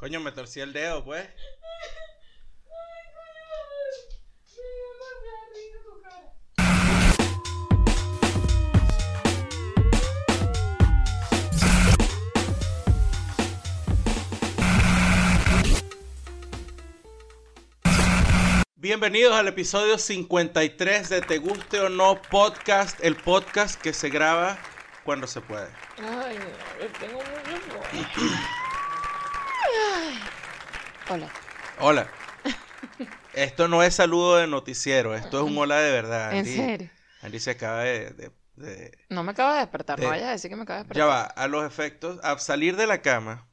Coño, me torcí el dedo, pues. Bienvenidos al episodio 53 de Te Guste o No Podcast, el podcast que se graba cuando se puede. Ay, no, tengo mucho. Hola. Hola. Esto no es saludo de noticiero, esto es un hola de verdad. ¿En Andy. serio? Andy se acaba de, de- de- No me acabo de despertar, De- no vayas a decir que me acabo de Ya despertar. va, a los efectos, a salir de la cama,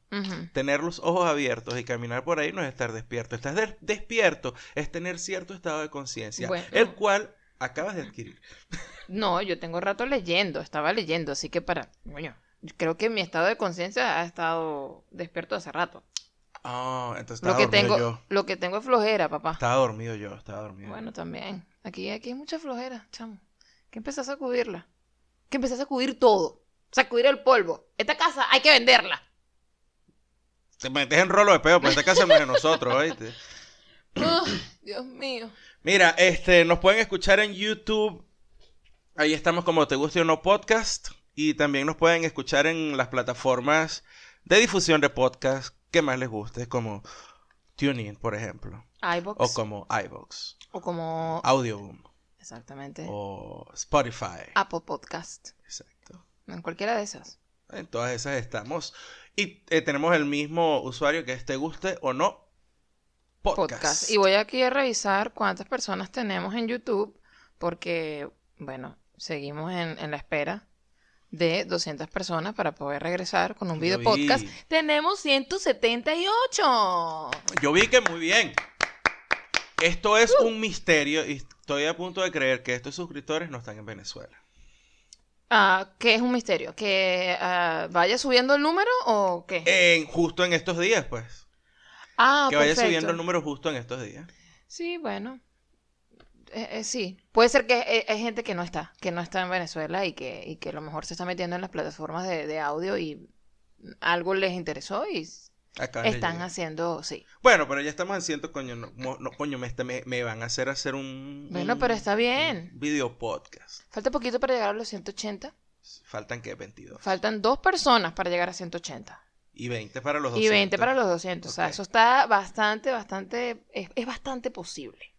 tener los ojos abiertos y caminar por ahí no es estar despierto. Estar de- despierto es tener cierto estado de conciencia, Bueno. el cual acabas de adquirir. No, yo tengo rato leyendo, estaba leyendo, así que para, bueno, creo que mi estado de conciencia ha estado despierto hace rato. Ah, entonces Lo estaba que dormido tengo, yo. lo que tengo es flojera, papá. Estaba dormido yo, estaba dormido. Bueno, también. Aquí, aquí hay mucha flojera, chamo. Que empecé a sacudirla. Que empecé a sacudir todo. Sacudir el polvo. Esta casa hay que venderla. Te metes en rolo de peo, pues esta casa es de nosotros, ¿oíste? Dios mío. Mira, este, nos pueden escuchar en YouTube. Ahí estamos como Te Guste o No Podcast. Y también nos pueden escuchar en las plataformas de difusión de podcast que más les guste, como TuneIn, por ejemplo. iVox. O como iVoox, O como... Audioboom, Exactamente. o Spotify. Apple Podcast. Exacto. En cualquiera de esas. En todas esas estamos. Y eh, tenemos el mismo usuario que es Te Guste o No Podcast. Podcast. Y voy aquí a revisar cuántas personas tenemos en YouTube. Porque, bueno, seguimos en, en la espera de 200 personas para poder regresar con un video vi. podcast. Tenemos 178. Yo vi que muy bien. Esto es un misterio y estoy a punto de creer que estos suscriptores no están en Venezuela. Ah, ¿qué es un misterio? ¿Que ah, vaya subiendo el número o qué? En, justo en estos días, pues. ah, que vaya subiendo el número justo en estos días. Sí, bueno. Eh, eh, sí, puede ser que eh, hay gente que no está, que no está en Venezuela y que, y que a lo mejor se está metiendo en las plataformas de, de audio y algo les interesó y están haciendo, sí. Bueno, pero ya estamos en ciento, coño, no, coño, me, me, me van a hacer hacer un... Bueno, un- pero está bien. video podcast. Falta poquito para llegar a los 180. Faltan que 22. Faltan dos personas para llegar a 180. Y 20 para los 200. Y 20 para los 200. O sea, eso está bastante, bastante, es, es bastante posible.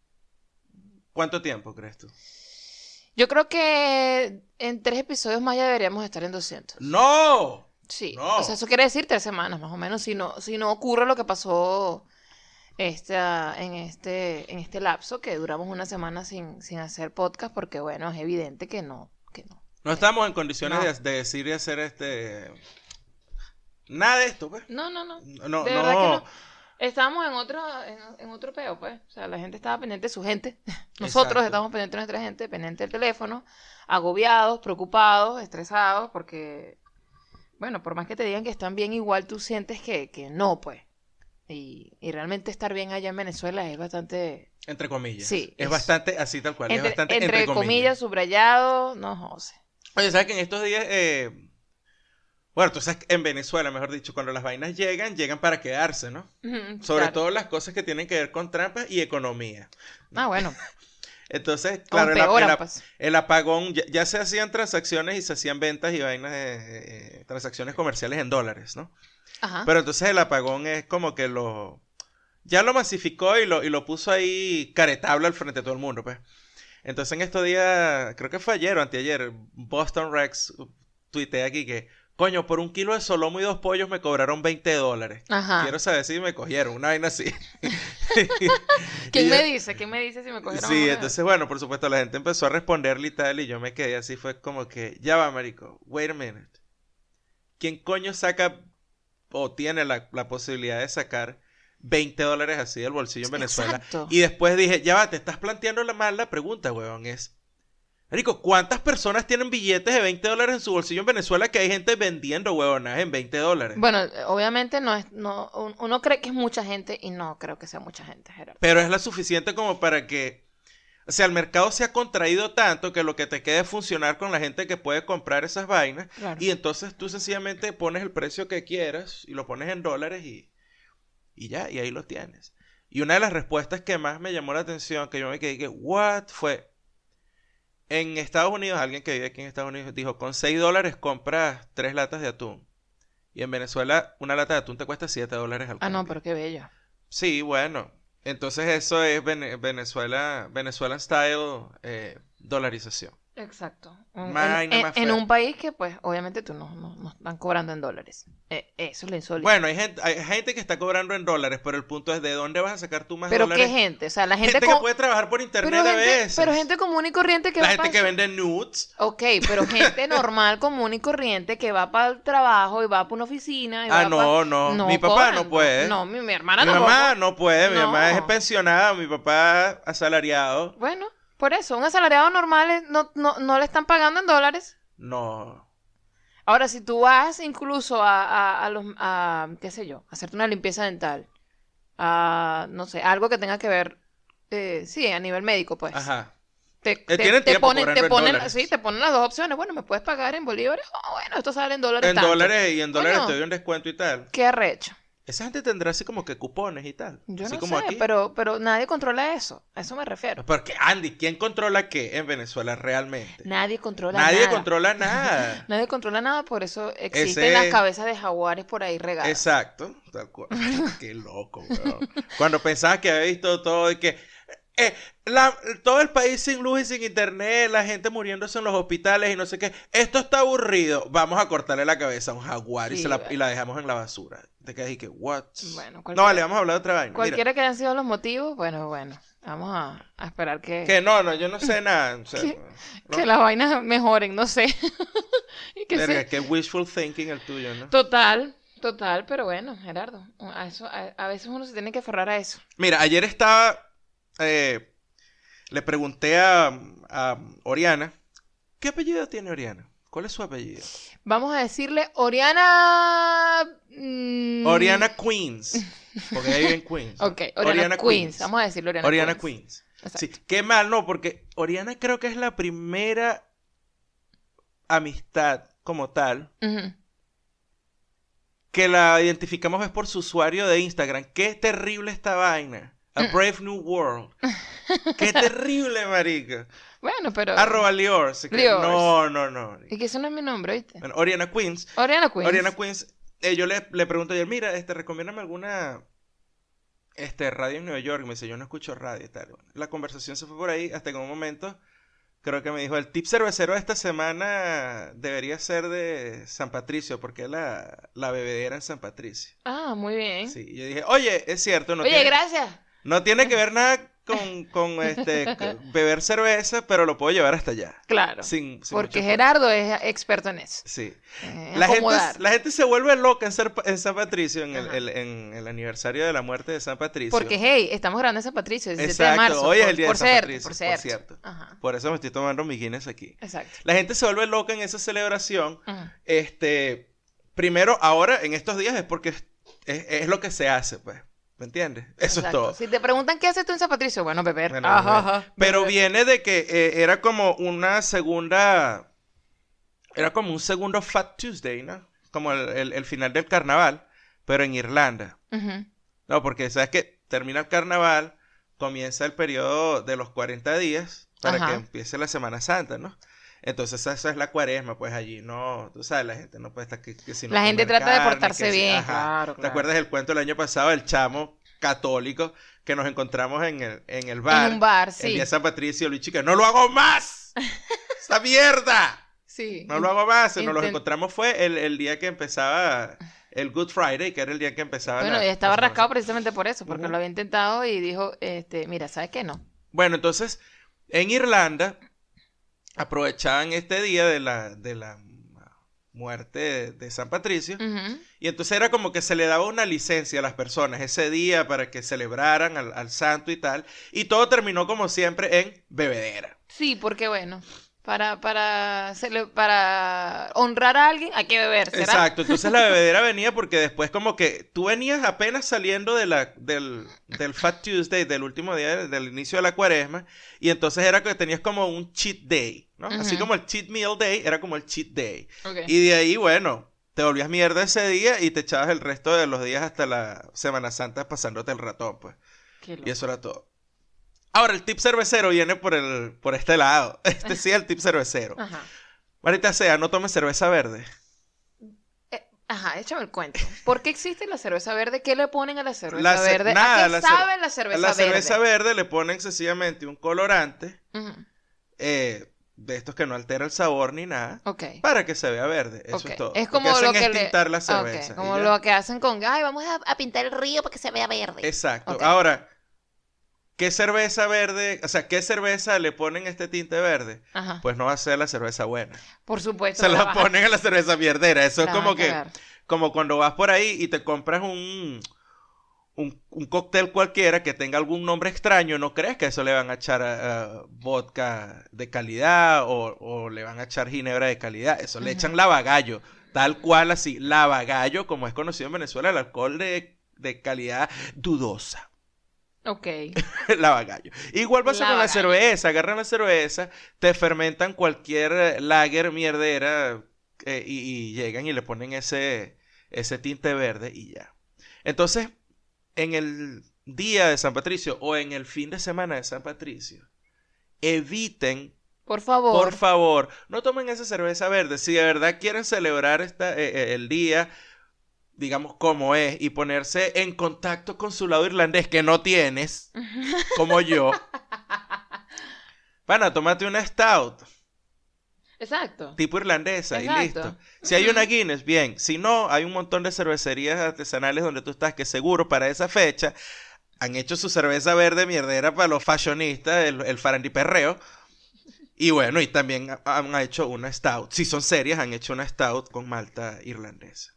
¿Cuánto tiempo crees tú? Yo creo que en tres episodios más ya deberíamos estar en 200. ¡No! Sí, No. o sea, eso quiere decir tres semanas más o menos, si no, si no ocurre lo que pasó esta, en, este, en este lapso, que duramos una semana sin, sin hacer podcast, porque bueno, es evidente que no, que no. No estamos en condiciones No. de, de decir y hacer este... Nada de esto, pues. No, no, no. No, de no. verdad que no. Estábamos en otro, en, en otro peo, pues. O sea, la gente estaba pendiente de su gente. Nosotros estábamos pendientes de nuestra gente, pendiente del teléfono, agobiados, preocupados, estresados, porque, bueno, por más que te digan que están bien, igual tú sientes que, que no, pues. Y, y realmente estar bien allá en Venezuela es bastante, Entre comillas. Sí, Es, es- bastante así tal cual. es entre, bastante entre comillas, subrayado, no, José. Oye, ¿sabes que en estos días... eh, Bueno, que en Venezuela, mejor dicho, cuando las vainas llegan, llegan para quedarse, ¿no? Sobre claro. todo las cosas que tienen que ver con trampas y economía. Ah, bueno, Entonces, claro, el, pues. el apagón, ya, ya se hacían transacciones y se hacían ventas y vainas de eh, transacciones comerciales en dólares, ¿no? Ajá. Pero entonces el apagón es como que lo... Ya lo masificó y lo, y lo puso ahí caretablo al frente de todo el mundo, pues. Entonces en estos días, creo que fue ayer o anteayer, Boston Rex tuitea aquí que, coño, por un kilo de solomo y dos pollos me cobraron 20 dólares. Ajá. Quiero saber si me cogieron, una vaina así. ¿Quién Y me yo- dice? ¿Quién me dice si me cogieron Sí, entonces bueno, por supuesto la gente empezó a responderle y tal y yo me quedé así, fue como que, ya va, marico, wait a minute. ¿Quién coño saca o tiene la, la posibilidad de sacar 20 dólares así del bolsillo en Venezuela? Exacto. Y después dije, ya va, te estás planteando la mal la pregunta, weón, es... Marico, ¿cuántas personas tienen billetes de 20 dólares en su bolsillo en Venezuela que hay gente vendiendo huevonas en 20 dólares? Bueno, obviamente no es, no, un- uno cree que es mucha gente y no creo que sea mucha gente, Gerardo. Pero es la suficiente como para que... O sea, el mercado se ha contraído tanto que lo que te queda es funcionar con la gente que puede comprar esas vainas. Claro. Y entonces tú sencillamente pones el precio que quieras y lo pones en dólares y, Y ya, y ahí lo tienes. Y una de las respuestas que más me llamó la atención, que yo me quedé, ¿what? Fue, en Estados Unidos, alguien que vive aquí en Estados Unidos dijo, con 6 dólares compras 3 latas de atún. Y en Venezuela una lata de atún te cuesta 7 dólares al Ah, no, pero qué bello. Sí, bueno. Entonces eso es Vene- Venezuela, Venezuelan style eh, dolarización. Exacto. En, Vaina en- más en fea. un país que, pues, obviamente tú no, no, no están cobrando en dólares. Eh, eso es lo insólito. Bueno, hay gente, hay gente que está cobrando en dólares, pero el punto es de dónde vas a sacar tú más pero dólares. qué gente, o sea, la gente, gente que puede trabajar por internet pero a gente, veces. pero gente común y corriente que La va gente que vende nudes. Ok, pero gente normal, común y corriente que va para el trabajo y va para una oficina. Y Ah, va no, pa- no. Mi papá cobran, no puede. No, mi, mi hermana Mi tampoco. mamá no puede, mi No. mamá es pensionada, mi papá asalariado. Bueno, por eso, un asalariado normal no, no, no le están pagando en dólares. No. Ahora, si tú vas incluso a, a, a los, a, qué sé yo, a hacerte una limpieza dental, a, no sé, algo que tenga que ver, eh, sí, a nivel médico, pues. Ajá. Te, Eh, tienen tiempo ponen, te en ponen, sí, te ponen las dos opciones. Bueno, ¿me puedes pagar en bolívares? Oh, bueno, esto sale en dólares En tanto. dólares y en dólares te doy un descuento y tal. Qué arrecho. Esa gente tendrá así como que cupones y tal. Yo así no como sé, aquí. pero, pero nadie controla eso. A eso me refiero. Porque, Andy, ¿quién controla qué en Venezuela realmente? Nadie controla Nadie nada. controla nada. Nadie controla nada, por eso existen Ese- las cabezas de jaguares por ahí regadas. Exacto. Tal cual. Qué loco, weón. Cuando pensabas que había visto todo y que eh, la- todo el país sin luz y sin internet, la gente muriéndose en los hospitales y no sé qué. Esto está aburrido. Vamos a cortarle la cabeza a un jaguar y, se la, y la dejamos en la basura. Te quedas y que, what? Bueno, No, vale, vamos a hablar de otra vaina. Mira, cualquiera que hayan sido los motivos, bueno, bueno, vamos a, a esperar que, que no, no, yo no sé nada. o sea, Que- no. que las vainas mejoren, no sé. y que Verga, se- qué wishful thinking el tuyo, ¿no? Total, total, pero bueno, Gerardo, a, eso, a, a veces uno se tiene que aferrar a eso. Mira, ayer estaba. Eh, le pregunté a, a Oriana. ¿Qué apellido tiene Oriana? ¿Cuál es su apellido? Vamos a decirle Oriana... mm, Oriana Queens. Porque ella vive en Queens. Ok, Oriana, Queens. Vamos a decirle Oriana, Oriana Queens. Queens. Exacto. Sí, qué mal, no, porque Oriana creo que es la primera amistad como tal que la identificamos es por su usuario de Instagram. Qué terrible esta vaina. A Brave New World. Qué terrible, marica. Bueno, pero... Arroba. Liors. No, no, no. Y que eso no es mi nombre, ¿viste? Bueno, Oriana Queens. Oriana Queens. Oriana Queens. eh, yo le, le pregunto ayer, mira, este, recomiéndame alguna este, radio en Nueva York. Me dice, yo no escucho radio y tal. Bueno, la conversación se fue por ahí hasta que en un momento creo que me dijo, el tip cervecero de esta semana debería ser de San Patricio, porque es la, la bebedera en San Patricio. Ah, muy bien. Sí, yo dije, oye, es cierto, no Oye, tiene, gracias. No tiene que ver nada con, con este, beber cerveza, pero lo puedo llevar hasta allá. Claro. Sin, sin porque Gerardo es experto en eso. Sí. en La gente, acomodar. la gente se vuelve loca en, Ser- en San Patricio, en el, el- en el aniversario de la muerte de San Patricio. Porque, hey, estamos grabando en San Patricio, el 17 Exacto, de marzo. hoy es el día por de San Patricio, por por cierto. Ajá, Por eso me estoy tomando mi Guinness aquí. exacto. La gente se vuelve loca en esa celebración. Este, primero, ahora, en estos días, es porque es, es- es lo que se hace, pues. ¿Me entiendes? Eso es todo. Si te preguntan qué haces tú en San Patricio, bueno, beber. Bueno, Ajá, beber. ajá, Pero beber. viene de que eh, era como una segunda. Era como un segundo Fat Tuesday, ¿no? Como el, el- el final del carnaval, pero en Irlanda. No, porque sabes que termina el carnaval, comienza el periodo de los 40 días para Ajá. que empiece la Semana Santa, ¿no? Entonces esa es la cuaresma, pues allí no, tú sabes, la gente no puede estar que, que si no La gente trata de portarse que bien, ajá. claro, ¿Te claro. acuerdas del cuento del año pasado del chamo católico que nos encontramos en el, en el bar? En un bar, El sí. día de San Patricio, Luis Chica, ¡no lo hago más! ¡Esa mierda! Sí. No lo hago más. Nos los encontramos fue el, el día que empezaba el Good Friday, que era el día que empezaba Bueno, la- y estaba rascado precisamente por eso, porque lo había intentado y dijo, este, mira, ¿sabes qué? No. Bueno, entonces, en Irlanda aprovechaban este día de la, de la muerte de, de San Patricio y entonces era como que se le daba una licencia a las personas ese día para que celebraran al, al santo y tal y todo terminó como siempre en bebedera. Sí, porque bueno, para, para, para honrar a alguien hay que beber, ¿será? Exacto, entonces la bebedera venía porque después como que tú venías apenas saliendo de la, del, del Fat Tuesday, del último día del, del inicio de la cuaresma, y entonces era que tenías como un cheat day, ¿no? Así como el cheat meal day, era como el cheat day. Y de ahí, bueno, te volvías mierda ese día y te echabas el resto de los días hasta la Semana Santa pasándote el ratón, pues. Y eso era todo. Ahora, el tip cervecero viene por, el, por este lado. Este sí es el tip cervecero. Ajá. Marita sea, no tomes cerveza verde. Eh, Ajá, échame el cuento. ¿Por qué existe la cerveza verde? ¿Qué le ponen a la cerveza La ce- verde? nada, ¿A qué la sabe la cerveza A la verde? cerveza verde le ponen sencillamente un colorante eh, de estos que no altera el sabor ni nada. Ok. Para que se vea verde. Eso es todo. Es Lo como lo que es le... tintar la cerveza. Como lo que hacen con... Ay, vamos a, a pintar el río para que se vea verde. Exacto. Ahora, ¿qué cerveza verde? O sea, ¿qué cerveza le ponen este tinte verde? Ajá. Pues no va a ser la cerveza buena. Por supuesto. Se la ponen a la cerveza mierdera. Eso es la como que, como cuando vas por ahí y te compras un, un, un cóctel cualquiera que tenga algún nombre extraño, no crees que eso le van a echar a, vodka de calidad o, o le van a echar ginebra de calidad. Eso le echan lavagallo, tal cual así. Lavagallo, como es conocido en Venezuela, el alcohol de, de calidad dudosa. Ok. Lavagallo. Igual pasa con la Lavagallo. cerveza. Agarran la cerveza, te fermentan cualquier eh, lager mierdera eh, y, y llegan y le ponen ese, ese tinte verde y ya. Entonces, en el día de San Patricio o en el fin de semana de San Patricio, eviten, Por favor. por favor, no tomen esa cerveza verde. Si de verdad quieren celebrar esta, eh, eh, el día, digamos como es, y ponerse en contacto con su lado irlandés que no tienes, como yo. Pana, tómate una stout, Exacto. tipo irlandesa, y listo. Si hay una. Guinness, bien. Si no, hay un montón de cervecerías artesanales donde tú estás que seguro para esa fecha han hecho su cerveza verde mierdera para los fashionistas, el, el farandiperreo. Y bueno, y también ha- han hecho una stout. Si son serias, han hecho una stout con malta irlandesa.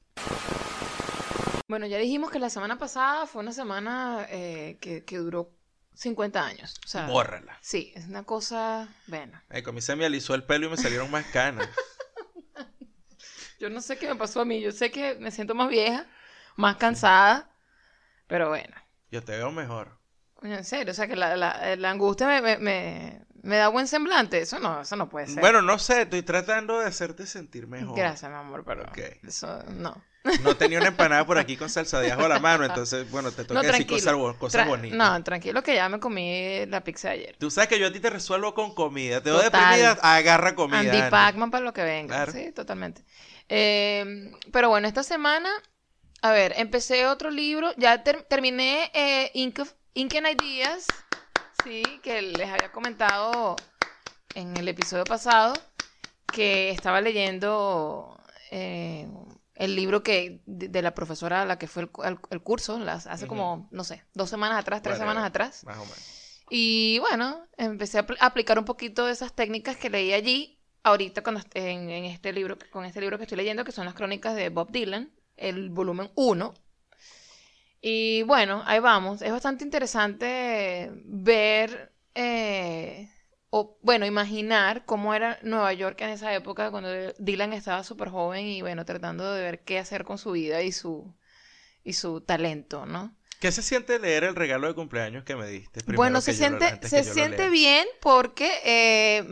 Bueno, ya dijimos que la semana pasada fue una semana eh, que, que duró 50 años. O sea, Bórrala. Sí, es una cosa... Bueno, Ay, a mí se me alisó el pelo y me salieron más canas. yo no sé qué me pasó a mí. Yo sé que me siento más vieja, más cansada, pero bueno. Yo te veo mejor. En serio, o sea que la, la- la angustia me, me, me- me da buen semblante. Eso no, eso no puede ser. Bueno, no sé, estoy tratando de hacerte sentir mejor. Gracias, mi amor, pero Ok. eso no. No tenía una empanada por aquí con salsa de ajo a la mano, entonces, bueno, te toca No, decir cosas, bo- cosas Tra- bonitas. No, tranquilo que ya me comí la pizza de ayer. Tú sabes que yo a ti te resuelvo con comida. Te doy deprimida, agarra comida. Andy. Pacman para lo que venga. Claro. Sí, totalmente. Eh, pero bueno, esta semana, a ver, empecé otro libro. Ya ter- terminé eh, Ink, of- Ink and Ideas, sí, que les había comentado en el episodio pasado, que estaba leyendo eh, el libro que de, de la profesora a la que fue el, el- el curso, las, hace como, no sé, dos semanas atrás, tres semanas atrás. Más o menos. Y bueno, empecé a apl- a aplicar un poquito de esas técnicas que leí allí, ahorita cuando en, en este libro, con este libro que estoy leyendo, que son las crónicas de Bob Dylan, el volumen 1. Y bueno, ahí vamos. Es bastante interesante ver, eh, o bueno, imaginar cómo era Nueva York en esa época, cuando Dylan estaba súper joven y bueno, tratando de ver qué hacer con su vida y su, y su talento, ¿no? ¿Qué se siente leer el regalo de cumpleaños que me diste? Primero Bueno, se lo- siente, se siente bien porque eh,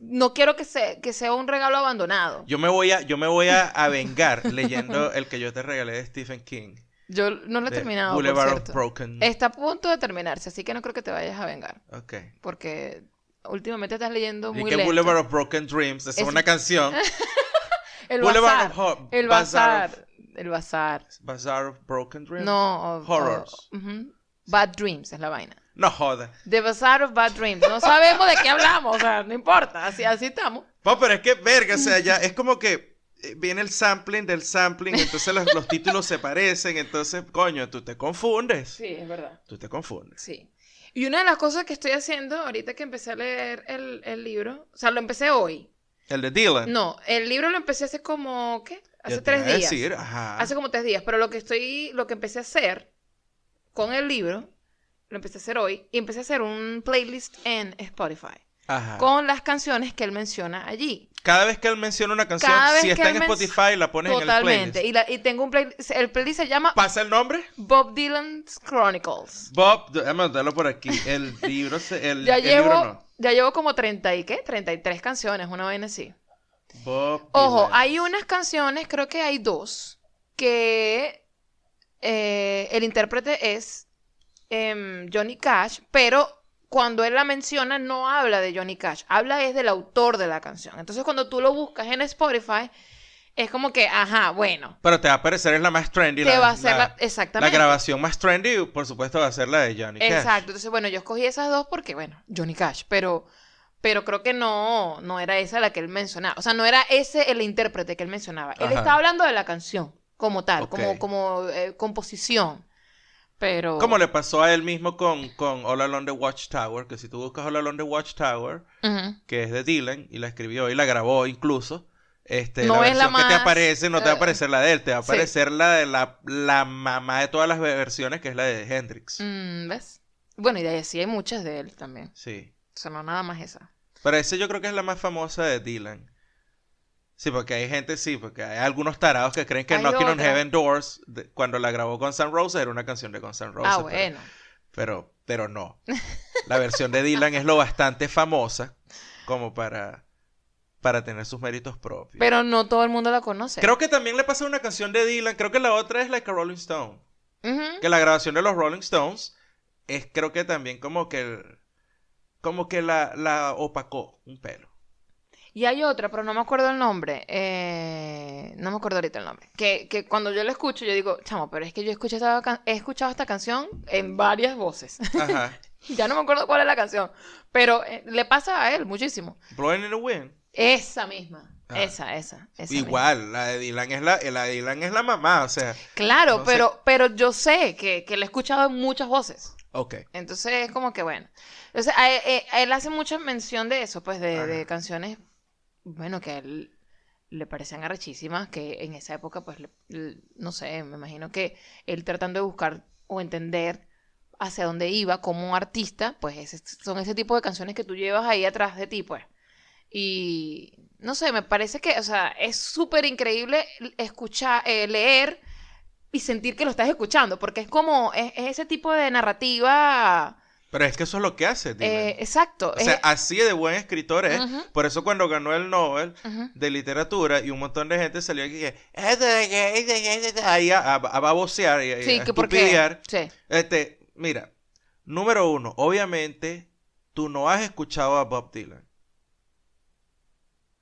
no quiero que, se, que sea un regalo abandonado. Yo me voy a, yo me voy a, a vengar leyendo el que yo te regalé de Stephen King. Yo no lo he terminado, por Boulevard of cierto. Broken. Está a punto de terminarse, así que no creo que te vayas a vengar. Ok. Porque últimamente estás leyendo Y muy que lento. Boulevard of Broken Dreams, es Es- una canción. El Boulevard bazar. of Ho- El Bazaar of- bazar. El bazar. Bazaar of Broken Dreams. No. of- Horrors. of- ujú. Bad Dreams es la vaina. No joda. The Bazaar of Bad Dreams. No sabemos de qué hablamos, o sea, no importa, así, así estamos. No, pero es que, verga, o sea, ya es como que eh, viene el sampling del sampling, entonces los, los títulos se parecen, entonces, coño, tú te confundes. Sí, es verdad. Tú te confundes. Sí. Y una de las cosas que estoy haciendo ahorita que empecé a leer el, el libro, o sea, lo empecé hoy. El de Dylan. No, el libro lo empecé hace como, ¿qué? Hace tres días. decir, ajá. Hace como tres días, pero lo que estoy, lo que empecé a hacer con el libro, lo empecé a hacer hoy, y empecé a hacer un playlist en Spotify Ajá. con las canciones que él menciona allí. Cada vez que él menciona una canción, Cada vez si que está en Spotify, la pones en el Totalmente. playlist. Y, la- y tengo un playlist, el playlist se llama ¿Pasa el nombre? Bob Dylan's Chronicles. Bob, déjame anotarlo por aquí. El libro, se- el, Ya el llevo, libro no. ya llevo como 30 y qué, 33 canciones, una vaina así. Bob Ojo, Dylan. hay unas canciones, creo que hay dos, que eh, el intérprete es em, Johnny Cash, pero cuando él la menciona no habla de Johnny Cash, habla es del autor de la canción. Entonces cuando tú lo buscas en Spotify, es como que, ajá, bueno, Pero te va a parecer es la más trendy. te la, va a ser la- la, exactamente. la grabación más trendy, por supuesto, va a ser la de Johnny Cash. Exacto. Entonces, bueno, yo escogí esas dos porque, bueno, Johnny Cash, pero, pero creo que no, no era esa la que él mencionaba. O sea, no era ese el intérprete que él mencionaba. Él estaba hablando de la canción como tal, como, como eh, composición. Pero. Como le pasó a él mismo con, con All Along the Watchtower, que si tú buscas All Along the Watchtower, que es de Dylan, y la escribió y la grabó incluso, este, No la es la versión que te más, aparece no te va a eh, aparecer la de él, te va a sí. aparecer la de la, la mamá de todas las versiones, que es la de Hendrix. Mm, ¿Ves? Bueno, y de ahí sí hay muchas de él también. Sí. O sea, no nada más esa. Pero ese yo creo que es la más famosa de Dylan. Sí, porque hay gente, sí, porque hay algunos tarados que creen que Hay Knocking on. Heaven Doors, de- cuando la grabó con Sun Roses, era una canción de Guns N' Roses. ah, bueno. Pero, pero no. La versión de Dylan es lo bastante famosa como para, para tener sus méritos propios. Pero no todo el mundo la conoce. Creo que también le pasa una canción de Dylan. Creo que la otra es Like a Rolling Stone. Que la grabación de los Rolling Stones es creo que también como que el- como que la, la opacó un pelo. Y hay otra, pero no me acuerdo el nombre. eh, no me acuerdo ahorita el nombre. Que, que cuando yo la escucho, yo digo, chamo, pero es que yo escuché esta he escuchado esta canción en varias voces. Ajá. ya no me acuerdo cuál es la canción. Pero eh, le pasa a él muchísimo. Blowing in the Wind. Esa misma. Ah. Esa, esa. esa misma. Igual, la de Dylan es la, la de Dylan es la mamá, o sea, Claro, No sé. pero, pero yo sé que, que la he escuchado en muchas voces. ok. Entonces es como que bueno. Entonces a él, eh, a él hace mucha mención de eso, pues de, de canciones, bueno, que a él le parecían arrechísimas, que en esa época, pues, no sé, me imagino que él tratando de buscar o entender hacia dónde iba como artista, pues son ese tipo de canciones que tú llevas ahí atrás de ti, pues. Y no sé, me parece que, o sea, es súper increíble escuchar, eh, leer y sentir que lo estás escuchando, porque es como, es, es ese tipo de narrativa, Pero es que eso es lo que hace eh, exacto. o sea, es- así de buen escritor es. Por eso cuando ganó el Nobel de literatura y un montón de gente salió aquí que ahí a, a, a babosear y a, Sí, a que porque... estupidear. Sí. Este, mira, número uno, obviamente tú no has escuchado a Bob Dylan.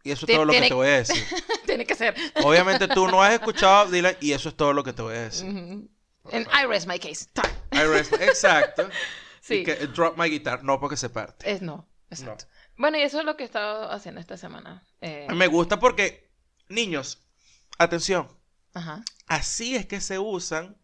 Y eso es todo lo que te voy a decir. Tiene que ser. Obviamente tú no has escuchado a Bob Dylan y eso es todo lo que te voy a decir. En I rest my case. Ta. I rest- Exacto. Sí. Y que drop my guitar, no porque se parte. Es no. Exacto. Bueno, y eso es lo que he estado haciendo esta semana. Eh, Me gusta porque, niños, atención, ajá. así es que se usan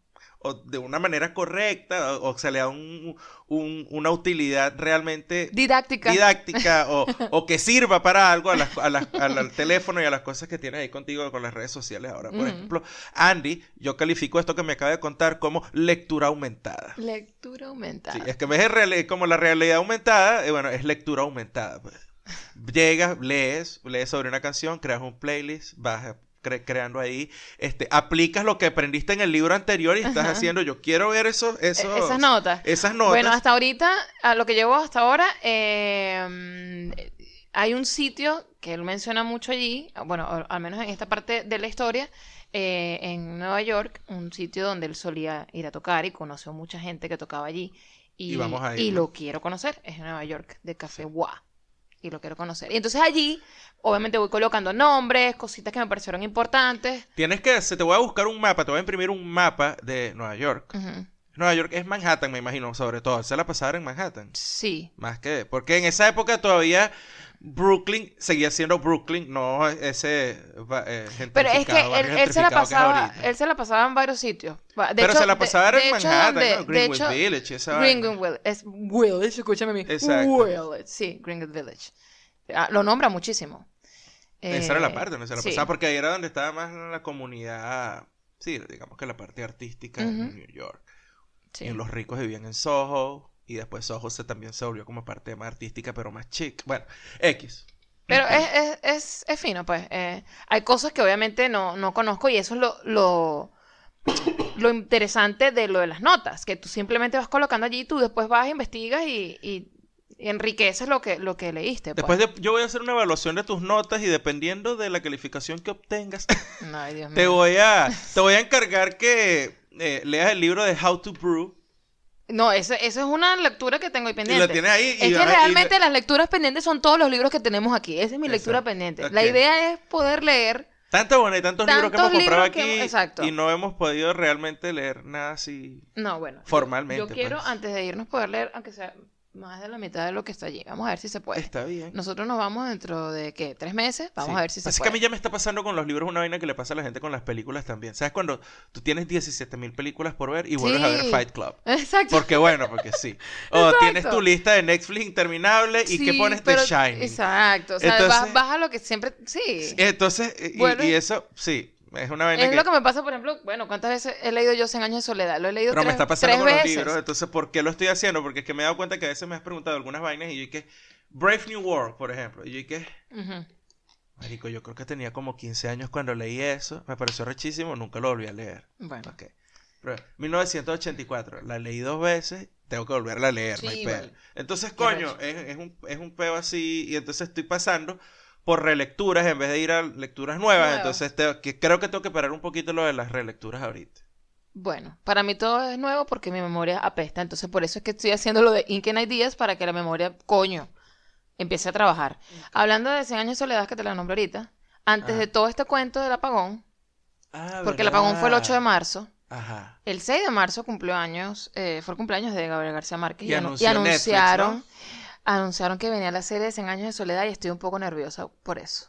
o de una manera correcta o, o se le da un- un- una utilidad realmente Didáctica. didáctica o, o que sirva para algo a las- a las- al, al teléfono y a las cosas que tienes ahí contigo con las redes sociales ahora. Por ejemplo, Andy, yo califico esto que me acaba de contar como lectura aumentada. Lectura aumentada. Sí, es que reali- como la realidad aumentada, eh, bueno, es lectura aumentada. pues. Llegas, lees, lees sobre una canción, creas un playlist, vas cre- creando ahí, este, aplicas lo que aprendiste en el libro anterior y estás Ajá. haciendo, yo quiero ver esos, Eh, esos Esas notas. esas notas. Bueno, hasta ahorita, a lo que llevo hasta ahora, eh, hay un sitio que él menciona mucho allí, bueno, al menos en esta parte de la historia, eh, en Nueva York, un sitio donde él solía ir a tocar y conoció mucha gente que tocaba allí. Y, Y vamos a ir, y ¿no? lo quiero conocer, es en Nueva York, de Café Wa. Y lo quiero conocer. Y entonces allí, obviamente voy colocando nombres, cositas que me parecieron importantes. Tienes que, se te voy a buscar un mapa, te voy a imprimir un mapa de Nueva York. Nueva York es Manhattan, me imagino, sobre todo. Se la pasaba en Manhattan. Sí, Más que, porque en esa época todavía Brooklyn seguía siendo Brooklyn, no ese eh, Pero es que él, se la pasaba, él se la pasaba en varios sitios. De Pero hecho, se la pasaba de en Manhattan, ¿no? hecho, Village, esa. Greenwich Village, es Village, escúchame a mí. Village, sí, Greenwich Village. Ah, Lo nombra muchísimo. Esa era la Eh, parte donde se la sí. pasaba, porque ahí era donde estaba más la comunidad, sí, digamos que la parte artística Ujú. en New York. Sí. Y los ricos vivían en Soho, y después Soho se también se volvió como parte más artística, pero más chic. Bueno, X. Pero es, es, es, es fino, pues. eh, hay cosas que obviamente no, no conozco y eso es lo, lo, lo interesante de lo de las notas, que tú simplemente vas colocando allí y tú después vas, investigas y, y, enriqueces lo que, lo que leíste. Después pues. de, yo voy a hacer una evaluación de tus notas y dependiendo de la calificación que obtengas, Ay, Dios te voy a, te voy a encargar que eh, leas el libro de How to Brew. No, eso, eso es una lectura que tengo ahí Y pendiente. la tienes ahí. y Es que y- realmente las lecturas pendientes son todos los libros que tenemos aquí. Esa es mi lectura Exacto. pendiente. La idea es poder leer. Tanto bueno, hay tantos, libros que hemos comprado aquí exacto. y no hemos podido realmente leer nada así. No, bueno. Formalmente, Yo quiero, pues. antes de irnos, poder leer, aunque sea más de la mitad de lo que está allí. Vamos a ver si se puede. Está bien. Nosotros nos vamos dentro de, ¿qué? ¿Tres meses? Vamos Sí. a ver si se Así puede. que a mí ya me está pasando con los libros una vaina que le pasa a la gente con las películas también. ¿Sabes cuando tú tienes 17 mil películas por ver y vuelves a ver. Fight Club? Exacto. Porque bueno, porque sí. O Exacto. tienes tu lista de Netflix interminable y que Sí, pones pero- The Shining. Exacto. O sea, Entonces- vas, vas a lo que siempre... Sí. Entonces, y eso, sí, es una vaina Es que... lo que me pasa, por ejemplo, bueno, ¿cuántas veces he leído yo 100 años de soledad? Lo he leído Pero me tres, está pasando con los veces. libros, entonces, ¿por qué lo estoy haciendo? Porque es que me he dado cuenta que a veces me has preguntado algunas vainas y yo que Brave New World, por ejemplo, y yo que Ujú. marico, yo creo que tenía como 15 años cuando leí eso, me pareció rechísimo, nunca lo volví a leer. Bueno. Ok. Pero, 1984, la leí dos veces, tengo que volverla a leer, no hay Sí, pedo. vale. Entonces, coño, es, es un, es un peo así, y entonces estoy pasando por relecturas en vez de ir a lecturas nuevas, entonces te- que creo que tengo que parar un poquito lo de las relecturas ahorita. Bueno, para mí todo es nuevo porque mi memoria apesta. Entonces, por eso es que estoy haciendo lo de Ink and Ideas para que la memoria, coño, empiece a trabajar. Hablando de 100 años de soledad, que te la nombro ahorita, antes Ajá. de todo este cuento del apagón, Ah, porque el apagón fue el 8 de marzo, Ajá. el 6 de marzo cumplió años, eh, fue el cumpleaños de Gabriel García Márquez Y anunció anunciaron, ¿no? Anunciaron que venía la serie de 100 años de soledad y estoy un poco nerviosa por eso.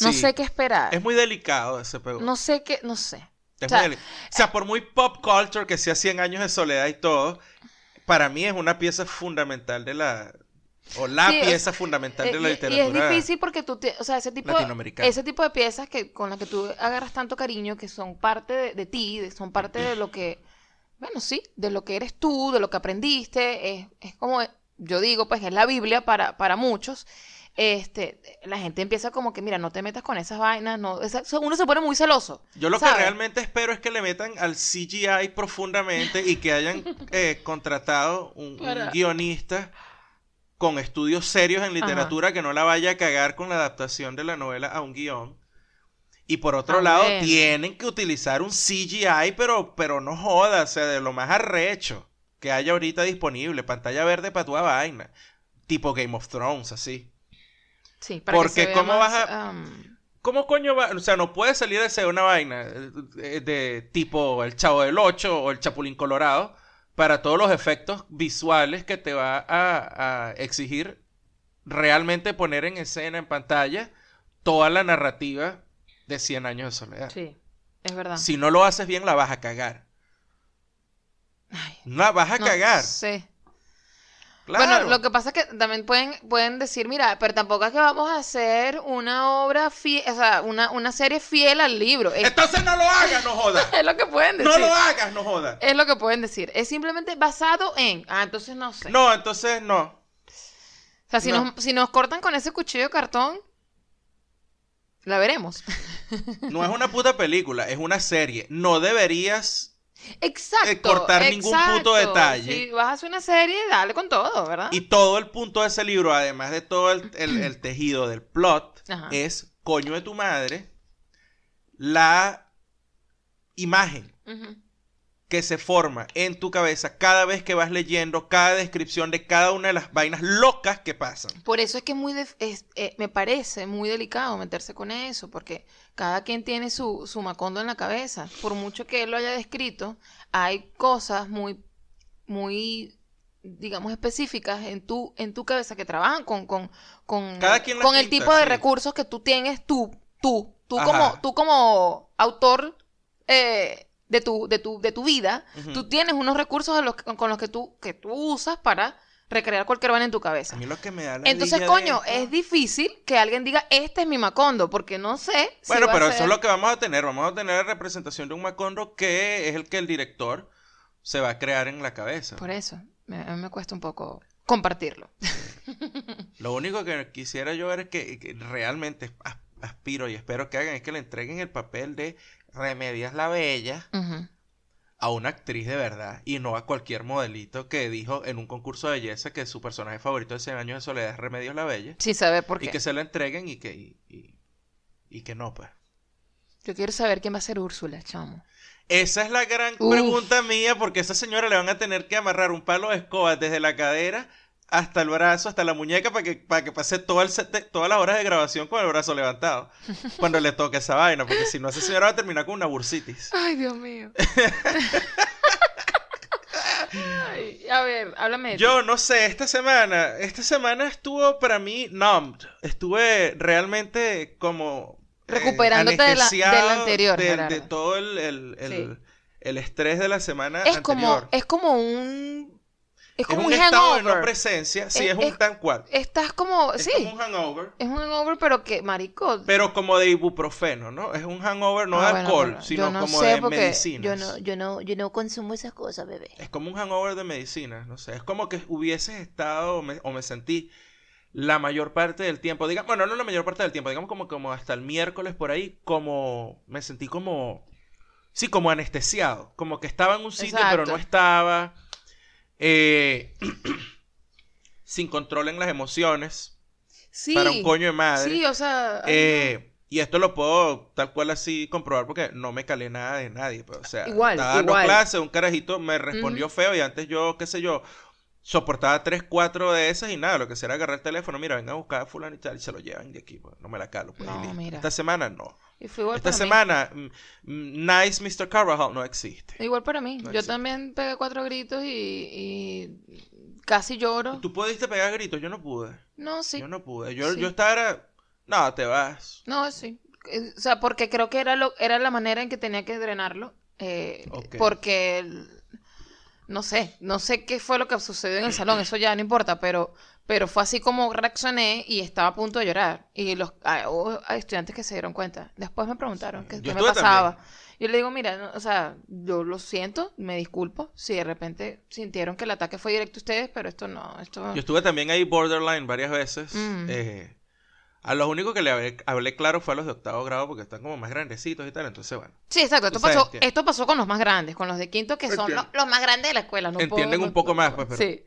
No sé qué esperar. Es muy delicado ese peo. No sé qué, no sé. Es o sea, muy o sea, por muy pop culture que sea 100 años de soledad y todo, para mí es una pieza fundamental de la... O la Sí, pieza fundamental de Eh, la y- literatura. Y es difícil porque tú, te- o sea, ese tipo, ese tipo de piezas que con las que tú agarras tanto cariño, que son parte de, de ti, de- son parte de lo que, bueno, sí, de lo que eres tú, de lo que aprendiste, es, es como, yo digo, pues es la Biblia para, para muchos. Este, la gente empieza como que, mira, no te metas con esas vainas, no, esa- uno se pone muy celoso. Yo lo ¿sabes? que realmente espero es que le metan al CGI profundamente y que hayan eh, contratado un, guionista con estudios serios en literatura que no la vaya a cagar con la adaptación de la novela a un guion. Y por otro lado, tienen que utilizar un CGI, pero, pero no joda, o sea, de lo más arrecho que haya ahorita disponible. Pantalla verde para toda vaina. Tipo Game of Thrones, así. Sí, para que Porque se vea ¿cómo más, vas a- ¿Cómo coño va? O sea, no puede salir de una vaina eh, de, de tipo el Chavo del 8 o el Chapulín Colorado para todos los efectos visuales que te va a, a exigir realmente poner en escena, en pantalla, toda la narrativa de 100 años de soledad. sí, es verdad. Si no lo haces bien, la vas a cagar. Ay, La vas a no cagar. sé. Claro. Bueno, lo que pasa es que también pueden, pueden decir, mira, pero tampoco es que vamos a hacer una obra fiel, o sea, una, una serie fiel al libro. Es, Entonces no lo hagas, no jodas. es lo que pueden decir. No lo hagas, no jodas. Es lo que pueden decir. Es simplemente basado en. Ah, entonces no sé. No, entonces no. o sea, si, no. nos, si nos cortan con ese cuchillo de cartón, la veremos. No es una puta película, es una serie. No deberías Exacto. Eh, cortar ningún puto detalle. Si vas a hacer una serie, dale con todo, ¿verdad? Y todo el punto de ese libro, además de todo el, el- el tejido del plot, Ajá. es, coño de tu madre, la imagen Ujú. Que se forma en tu cabeza cada vez que vas leyendo cada descripción de cada una de las vainas locas que pasan. Por eso es que muy es- eh, me parece muy delicado meterse con eso, porque cada quien tiene su, su macondo en la cabeza. Por mucho que él lo haya descrito, hay cosas muy, muy, digamos, específicas en tu, en tu cabeza que trabajan con, con, con, Cada quien las con el tipo de sí. recursos que tú tienes tú, tú, tú Ajá. como, tú como autor eh, de tu, de tu, de tu vida, tú tienes unos recursos los con los que tú, que tú usas para recrear cualquier vaina en tu cabeza. A mí lo que me da la Entonces, coño, esto- es difícil que alguien diga, este es mi Macondo, porque no sé si Bueno, va a pero ser- eso es lo que vamos a tener. Vamos a tener la representación de un Macondo que es el que el director se va a crear en la cabeza. Por eso, me- a mí me cuesta un poco compartirlo. Lo único que quisiera yo ver es que, que realmente as- aspiro y espero que hagan es que le entreguen el papel de Remedias la Bella a una actriz de verdad y no a cualquier modelito que dijo en un concurso de belleza que su personaje favorito de 100 años de soledad es Remedios la Bella. Sin saber por qué. Y que se lo entreguen y que, y, y- y que no, pues. Yo quiero saber quién va a ser Úrsula, chamo. Esa es la gran Uf. pregunta mía, porque a esa señora le van a tener que amarrar un palo de escoba desde la cadera hasta el brazo, hasta la muñeca, para que, para que pase todo el set de- todas las horas de grabación con el brazo levantado. Cuando le toque esa vaina, porque si no, esa señora va a terminar con una bursitis. Ay, Dios mío. Ay, a ver, háblame de. Yo no sé, esta semana, esta semana estuvo para mí numbed. Estuve realmente como... eh, Recuperándote de la- del anterior, de, todo el, el, el- Sí. el estrés de la semana es anterior. como, es como un. Es Es como un, un, estado de no presencia, sí, Es- es, un es- tan cual. Estás como. Es sí. como un hangover, Es un hangover, pero que, marico. pero como de ibuprofeno, ¿no? Es un hangover no Ah, de bueno, alcohol, sino no como de medicinas. Yo no, yo, no, yo no consumo esas cosas, bebé. Es como un hangover de medicinas, no sé. Es como que hubieses estado o me, o me sentí la mayor parte del tiempo, digamos, bueno, no la mayor parte del tiempo, digamos como, como hasta el miércoles por ahí, como me sentí como, sí, como anestesiado, como que estaba en un sitio pero no estaba, eh, sin control en las emociones, Sí. para un coño de madre. Sí, o sea. ay, Eh, y esto lo puedo tal cual así comprobar porque no me calé nada de nadie. Pues, o sea, Igual, estaba dando clases, un carajito me respondió feo y antes yo, qué sé yo, soportaba tres, cuatro de esas y nada, lo que sea era agarrar el teléfono, mira, venga a buscar a fulano y tal, y se lo llevan de aquí, pues, no me la calo. Pues, No, mira. Esta semana no. Y fue igual Esta para mí. semana, mm, mm, Nice Mr. Carvajal no existe. Igual para mí. No yo existe. también pegué cuatro gritos y, y casi lloro. Tú pudiste pegar gritos, yo no pude. No, sí. Yo no pude. Yo, Sí. yo estaba, no, te vas. No, sí. Eh, O sea, porque creo que era lo, era la manera en que tenía que drenarlo. eh. Porque el- no sé, no sé qué fue lo que sucedió en el salón, eso ya no importa, pero, pero fue así como reaccioné y estaba a punto de llorar. Y los ah, estudiantes que se dieron cuenta. Después me preguntaron qué, me pasaba. también. Yo le digo, mira, no, o sea, yo lo siento, me disculpo si de repente sintieron que el ataque fue directo a ustedes, pero esto no, esto Yo estuve también ahí borderline varias veces. Mm. Eh, a los únicos que le hablé, hablé claro fue a los de octavo grado porque están como más grandecitos y tal. Entonces, bueno, Sí, exacto. Esto pasó, entiendo. esto pasó con los más grandes, con los de quinto, que son los, los más grandes de la escuela. No Entienden un poco más, pues, pero- Sí.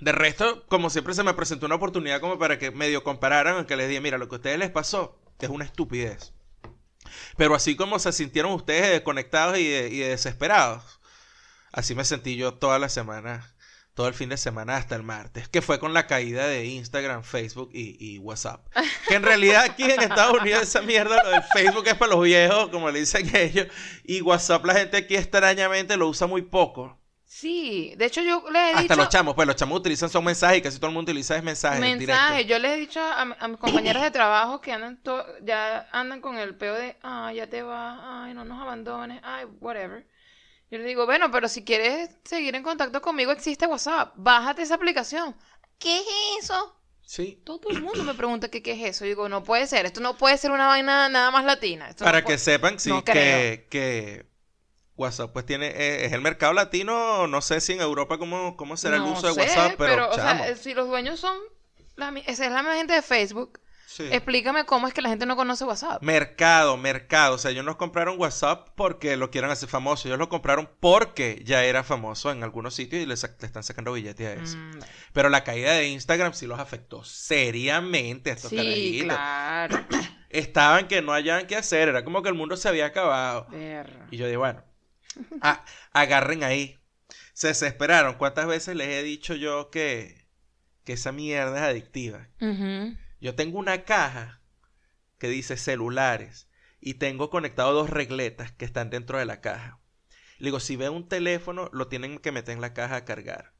De resto, como siempre se me presentó una oportunidad como para que medio compararan, en que les dije, mira, lo que a ustedes les pasó es una estupidez. Pero así como se sintieron ustedes de desconectados y de, de desesperados, así me sentí yo toda la semana, todo el fin de semana hasta el martes, que fue con la caída de Instagram, Facebook y, y WhatsApp. Que en realidad aquí en Estados Unidos esa mierda, lo del Facebook es para los viejos, como le dicen ellos, y WhatsApp la gente aquí extrañamente lo usa muy poco. Sí, de hecho yo les he Hasta dicho los chamos, pues los chamos utilizan son mensajes y casi todo el mundo utiliza es mensajes mensajes. Yo les he dicho a, a mis compañeras de trabajo que andan to- ya andan con el peo de, ay, ya te vas, ay, no nos abandones, ay, whatever. Yo les digo, bueno, pero si quieres seguir en contacto conmigo existe WhatsApp, bájate esa aplicación. ¿Qué es eso? Sí. Todo el mundo me pregunta que qué es eso. Yo digo, no puede ser, esto no puede ser una vaina nada más latina. Esto no Para puede- que sepan, sí, no que, creo. que WhatsApp pues tiene, eh, es el mercado latino, no sé si en Europa cómo, cómo será el uso de WhatsApp, pero, o chamo, sea, eh, si los dueños son la, esa es la misma gente de Facebook, sí. explícame cómo es que la gente no conoce WhatsApp. Mercado, mercado, o sea, ellos no compraron WhatsApp porque lo quieran hacer famoso, ellos lo compraron porque ya era famoso en algunos sitios y le, están sacando billetes a eso. Mm, Pero la caída de Instagram sí los afectó seriamente a estos sí, carajitos. claro. Estaban que no hallaban qué hacer, era como que el mundo se había acabado. Y yo digo, bueno, a- agarren ahí. Se desesperaron. ¿Cuántas veces les he dicho yo que, que esa mierda es adictiva? Yo tengo una caja que dice celulares y tengo conectado dos regletas que están dentro de la caja. Le digo, si ven un teléfono, lo tienen que meter en la caja a cargar.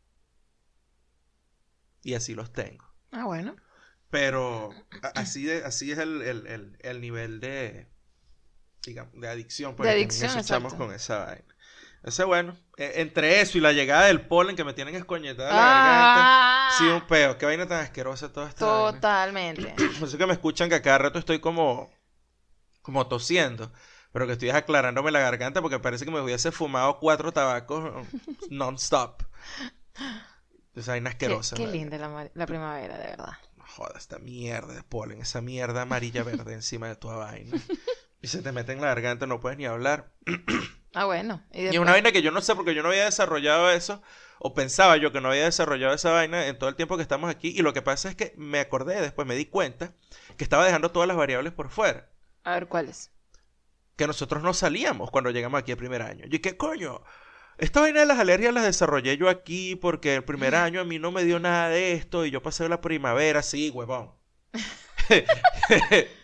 Y así los tengo. Ah, bueno. Pero así, de, así es el, el- el- el nivel de, digamos, de adicción. pues, De que adicción, exacto. con esa vaina. Ese bueno, eh, entre eso y la llegada del polen que me tienen escoñetada la garganta, Ah, sí un peo. Qué vaina tan asquerosa toda esta vaina. Totalmente. Por eso que me escuchan que a cada rato estoy como, como tosiendo. Pero que estoy aclarándome la garganta porque parece que me hubiese fumado cuatro tabacos non-stop. Esa vaina Qué, asquerosa. qué ¿no? linda la, la primavera, de verdad. Joda, esta mierda de polen, esa mierda amarilla verde encima de tu vaina. Y se te mete en la garganta, no puedes ni hablar. Ah, bueno. Y, una vaina que yo no sé porque yo no había desarrollado eso, o pensaba yo que no había desarrollado esa vaina en todo el tiempo que estamos aquí. Y lo que pasa es que me acordé, después me di cuenta que estaba dejando todas las variables por fuera. A ver, ¿cuáles? Que nosotros no salíamos cuando llegamos aquí el primer año. Y que coño, esta vaina de las alergias las desarrollé yo aquí porque el primer año a mí no me dio nada de esto y yo pasé la primavera, sí, huevón.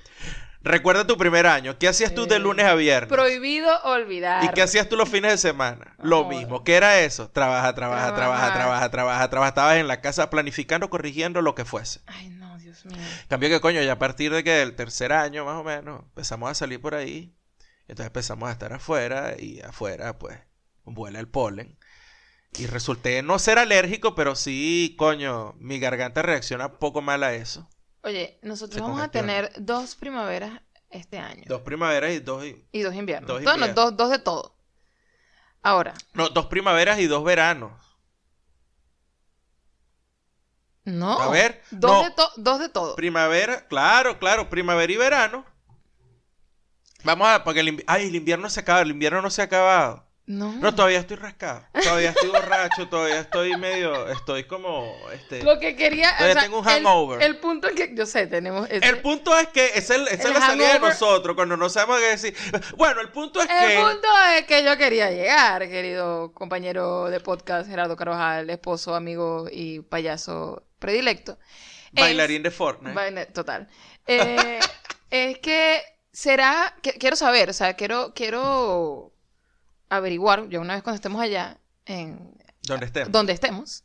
Recuerda tu primer año. ¿Qué hacías tú de lunes a viernes? Prohibido olvidar. ¿Y qué hacías tú los fines de semana? Lo mismo. ¿Qué era eso? Trabaja, trabaja, trabaja, trabaja, trabaja, trabaja. Estabas en la casa planificando, corrigiendo lo que fuese. Ay, no, Dios mío. Cambio que coño, ya a partir de que el tercer año más o menos empezamos a salir por ahí. Entonces empezamos a estar afuera y afuera pues vuela el polen. Y resulté no ser alérgico, pero sí, coño, mi garganta reacciona poco mal a eso. Oye, nosotros Se vamos a tener dos primaveras este año. Dos primaveras y dos... y- dos inviernos. Dos Todo, no, inviernos. dos, dos de todo. Ahora, No, dos primaveras y dos veranos. no. A ver, Dos, no. de, to- dos de todo. Primavera, claro, claro, primavera y verano. Vamos a, porque el, ay, el invierno se acaba, el invierno no se ha acabado. No. No, todavía estoy rascado, todavía estoy borracho, todavía estoy medio, estoy como, este... Lo que quería. Todavía tengo un hangover. El, el punto es que. Yo sé, tenemos. ese- El punto es que esa es, esa es El la salida de nosotros cuando no sabemos qué decir. Bueno, el punto es El que... punto es que yo quería llegar, querido compañero de podcast Gerardo Carvajal, esposo, amigo y payaso predilecto. Es- Bailarín de Fortnite. Total. Eh, es que será, que- quiero saber, o sea, quiero, quiero averiguar, ya una vez cuando estemos allá, en donde estemos. donde estemos,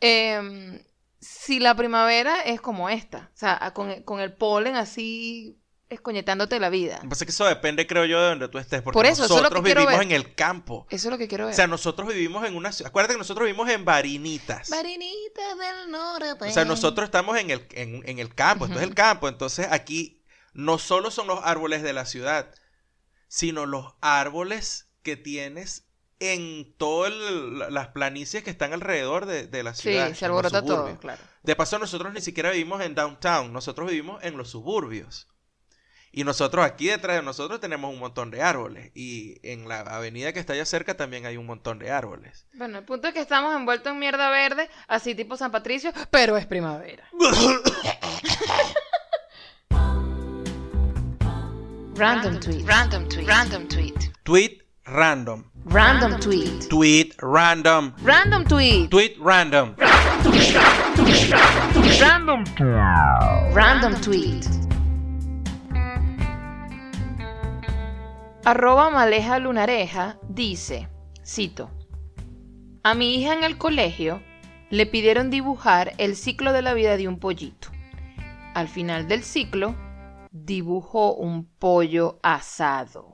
em, si la primavera es como esta, o sea, con, con el polen así escoñetándote la vida. Lo que pasa es que eso depende, creo yo, de donde tú estés. Porque Por eso, eso es lo nosotros vivimos ver. en el campo. Eso es lo que quiero O ver. sea, nosotros vivimos en una ciudad. Acuérdate que nosotros vivimos en Varinitas. Marinitas del norte. O sea, nosotros estamos en el, en, en el campo, esto es el campo. Entonces aquí no solo son los árboles de la ciudad, sino los árboles que tienes en todas las planicies que están alrededor de, de la Sí, ciudad. se en los alborota todo, claro. De paso, nosotros ni siquiera vivimos en downtown, nosotros vivimos en los suburbios. Y nosotros aquí detrás de nosotros tenemos un montón de árboles. Y en la avenida que está allá cerca también hay un montón de árboles. Bueno, el punto es que estamos envueltos en mierda verde, así tipo San Patricio, pero es primavera. Random tweet. Random tweet. Random tweet. Tweet random. Random tweet. Tweet random. Random tweet. Tweet random. Random. Random tweet. Arroba Maleja Lunareja dice, cito, a mi hija en el colegio le pidieron dibujar el ciclo de la vida de un pollito. Al final del ciclo, dibujó un pollo asado.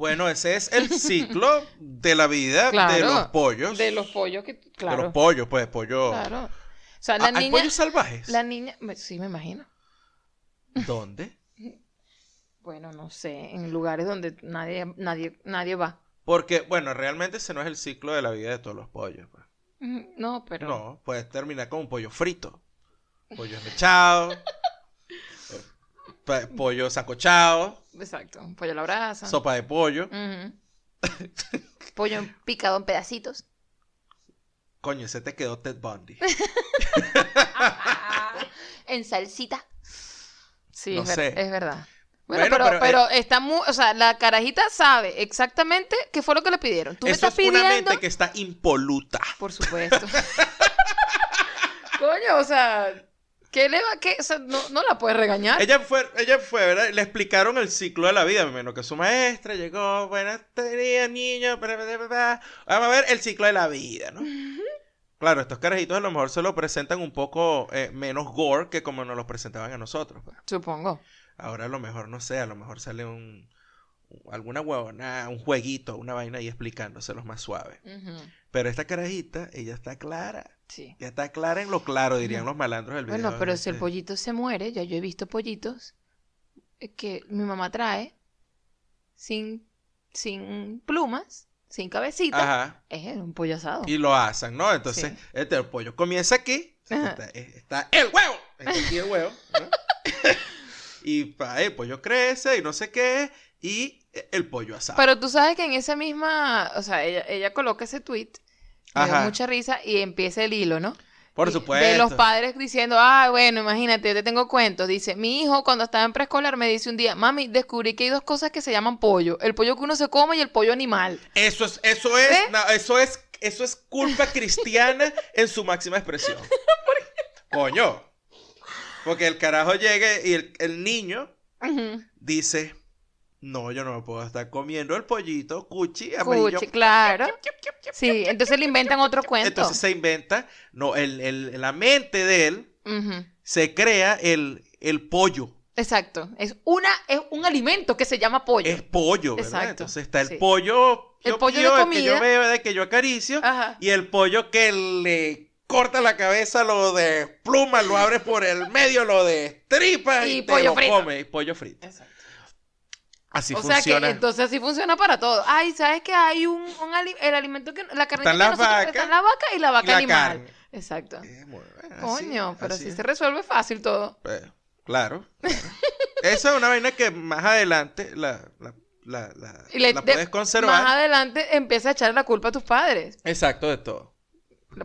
Bueno, ese es el ciclo de la vida de los pollos. De los pollos que, De claro, los pollos, pues, pollo. claro. O sea, la ¿Hay niña, pollos salvajes? la niña, sí me imagino. ¿Dónde? Bueno, no sé, en lugares donde nadie, nadie, nadie va. Porque, bueno, realmente ese no es el ciclo de la vida de todos los pollos. pues. Ujú, No, pero. No, puedes terminar con un pollo frito. Pollo esmechado. pollo sancochado. Exacto, un pollo a la brasa. Sopa de pollo. Pollo picado en pedacitos. Coño, ese te quedó Ted Bundy. en salsita. Sí, No es, ver- sé. es verdad. Bueno, Bueno, pero, pero, pero, eh, está muy, o sea, la carajita sabe exactamente qué fue lo que le pidieron. Tú me estás es una pidiendo, mente que está impoluta. por supuesto. Coño, o sea, ¿qué le va? ¿Qué? O sea, no, no la puedes regañar. Ella fue, ella fue, ¿verdad? Le explicaron el ciclo de la vida, menos que su maestra llegó, buenas días, niño, bla, bla, bla, bla. vamos a ver el ciclo de la vida, ¿no? Claro, estos carajitos a lo mejor se lo presentan un poco eh, menos gore que como nos los presentaban a nosotros. pues. Supongo. Ahora a lo mejor, no sé, a lo mejor sale un, alguna huevona, un jueguito, una vaina ahí explicándoselos más suave. Pero esta carajita, ella está clara. Sí. Ya está clara en lo claro, dirían los malandros del video. Bueno, pero si el este. pollito se muere, ya yo he visto pollitos eh, que mi mamá trae sin, sin plumas, sin cabecita. Ajá. Es un pollo asado. Y lo asan, ¿no? Entonces, Sí. este el pollo comienza aquí. Ajá. Está, está el huevo. Está aquí el huevo. ¿no? y pa, el pollo crece y no sé qué, y el pollo asado. Pero tú sabes que en esa misma, o sea, ella, ella coloca ese tweet, me dio mucha risa y empieza el hilo, ¿no? Por supuesto. De los padres diciendo, ah, bueno, imagínate, yo te tengo cuentos. Dice, mi hijo cuando estaba en preescolar me dice un día, mami, descubrí que hay dos cosas que se llaman pollo. El pollo que uno se come y el pollo animal. Eso es, eso es, eso es, eso es culpa cristiana en su máxima expresión. Coño. Porque el carajo llega y el, el niño dice, no, yo no me puedo estar comiendo el pollito cuchi amarillo. Cuchi, claro. Sí, entonces le inventan otro cuento. Entonces se inventa, no, el, el- la mente de él se crea el, el pollo. Exacto. Es una, es un alimento que se llama pollo. Es pollo, ¿verdad? Exacto, Entonces está el sí. pollo, El yo pollo de el que comida. yo veo, el que yo acaricio, Ajá. y el pollo que le corta la cabeza, lo de pluma, lo abre por el medio, lo de tripa y, Y te pollo lo frito. come, y pollo frito. Exacto. Así o sea funciona. que entonces así funciona para todo. Ay, ¿sabes que hay un, un ali- el alimento que la carne está la vaca y la vaca y la animal. carne. Exacto. Eh, bueno, así- Coño, pero así se resuelve fácil todo. Eh, claro. claro. Esa es una vaina que más adelante la, la, la, la- Y le- la de- puedes conservar. Más adelante empieza a echarle la culpa a tus padres. Exacto, de todo.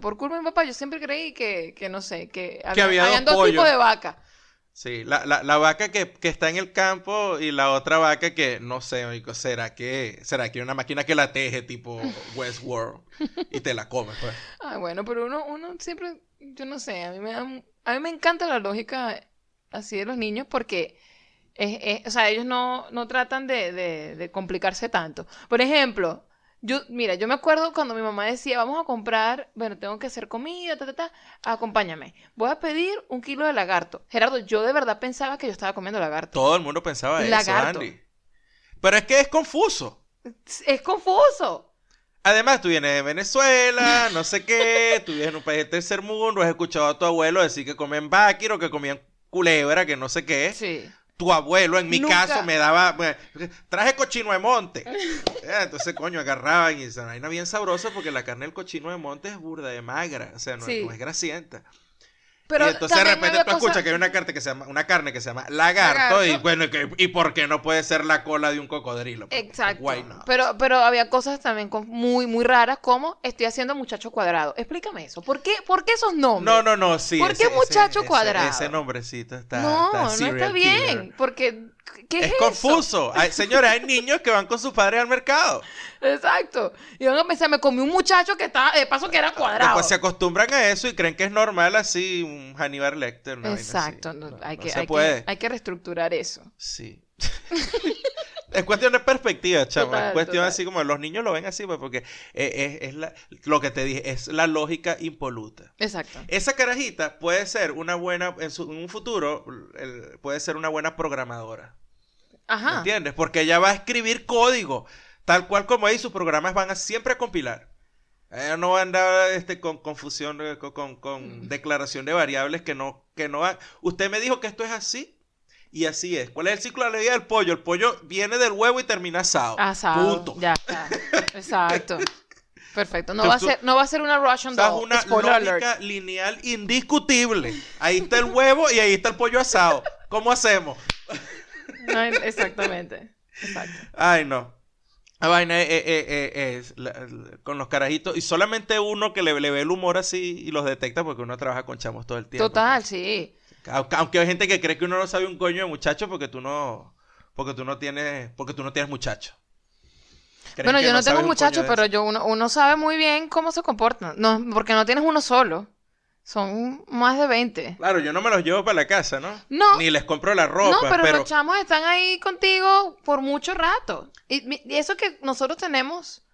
Por culpa de mi papá, yo siempre creí que, que no sé, que, había dos habían dos pollos. tipos de vaca. Sí, la, la, la vaca que, que está en el campo y la otra vaca que, no sé, oigo, ¿será que, será que hay una máquina que la teje tipo Westworld y te la come, pues? Ay, bueno, pero uno, uno siempre, yo no sé, a mí me da, a mí me encanta la lógica así de los niños porque, es, es- o sea, ellos no, no tratan de, de, de complicarse tanto. Por ejemplo, yo, mira, yo me acuerdo cuando mi mamá decía, vamos a comprar, bueno, tengo que hacer comida, ta, ta, ta, acompáñame. Voy a pedir un kilo de lagarto. Gerardo, yo de verdad pensaba que yo estaba comiendo lagarto. Todo el mundo pensaba eso, Lagarto. Andy. Pero es que es confuso. Es confuso. Además, tú vienes de Venezuela, no sé qué, tú vives en un país del tercer mundo, has escuchado a tu abuelo decir que comen o que comían culebra, que no sé qué. Sí. Tu abuelo, en mi Nunca- caso, me daba. bueno, traje cochino de monte. Eh, Entonces, coño, agarraban y esa vaina bien sabrosa porque la carne del cochino de monte es burda de magra. O sea, no, Sí. no es grasienta. Pero y entonces de repente tú escuchas que hay una carne que se llama, una carne que se llama lagarto, y bueno, que- ¿y por qué no puede ser la cola de un cocodrilo? Pues, Exacto. why not? Pero, pero había cosas también con- muy, muy raras como estoy haciendo muchacho cuadrado. Explícame eso. ¿Por qué, por qué esos nombres? No, no, no, sí. ¿Por qué muchacho ese- cuadrado? Ese, nombrecito está. no, está no está killer. bien. Porque, ¿qué es, confuso. Hay- señores, hay niños que van con sus padres al mercado. Exacto. Y van a pensar, me comí un muchacho que estaba, de paso que era cuadrado. Después se acostumbran a eso y creen que es normal así un Hannibal Lecter. una vaina así. Exacto. no, No, hay, no que, se hay, puede. que, hay que reestructurar eso. Sí. es cuestión de perspectiva, chamo. Total, es cuestión total. así como los niños lo ven así, pues, porque es, es la- lo que te dije, es la lógica impoluta. Exacto. Esa carajita puede ser una buena, en, su- en un futuro, el- puede ser una buena programadora. ¿Me Ajá. entiendes? Porque ella va a escribir código, tal cual como ahí sus programas van a siempre a compilar. Ella no va a andar este, con confusión, con, con- con Mm. declaración de variables que no, que no va- Usted me dijo que esto es así y así es. ¿Cuál es el ciclo de la vida del pollo? El pollo viene del huevo y termina asado. Asado. Punto. Ya está. Exacto. Perfecto. No Entonces va, a ser, no va a ser una Russian doll. una Spoiler alert. lógica lineal indiscutible. Ahí está el huevo y ahí está el pollo asado. ¿Cómo hacemos? No, exactamente. Exacto. Ay, no. La vaina es, es- es- es- es la- la- con los carajitos. Y solamente uno que le, le ve el humor así y los detecta porque uno trabaja con chamos todo el tiempo. Total, sí. Aunque, hay gente que cree que uno no sabe un coño de muchacho porque tú no. Porque tú no tienes. Porque tú no tienes muchacho. Bueno, yo no, tengo muchachos, pero yo uno, uno sabe muy bien cómo se comportan. No, porque no tienes uno solo. Son más de 20. Claro, yo no me los llevo para la casa, ¿no? No. Ni les compro la ropa, no, pero, pero. los chamos están ahí contigo por mucho rato. Y, eso que nosotros tenemos,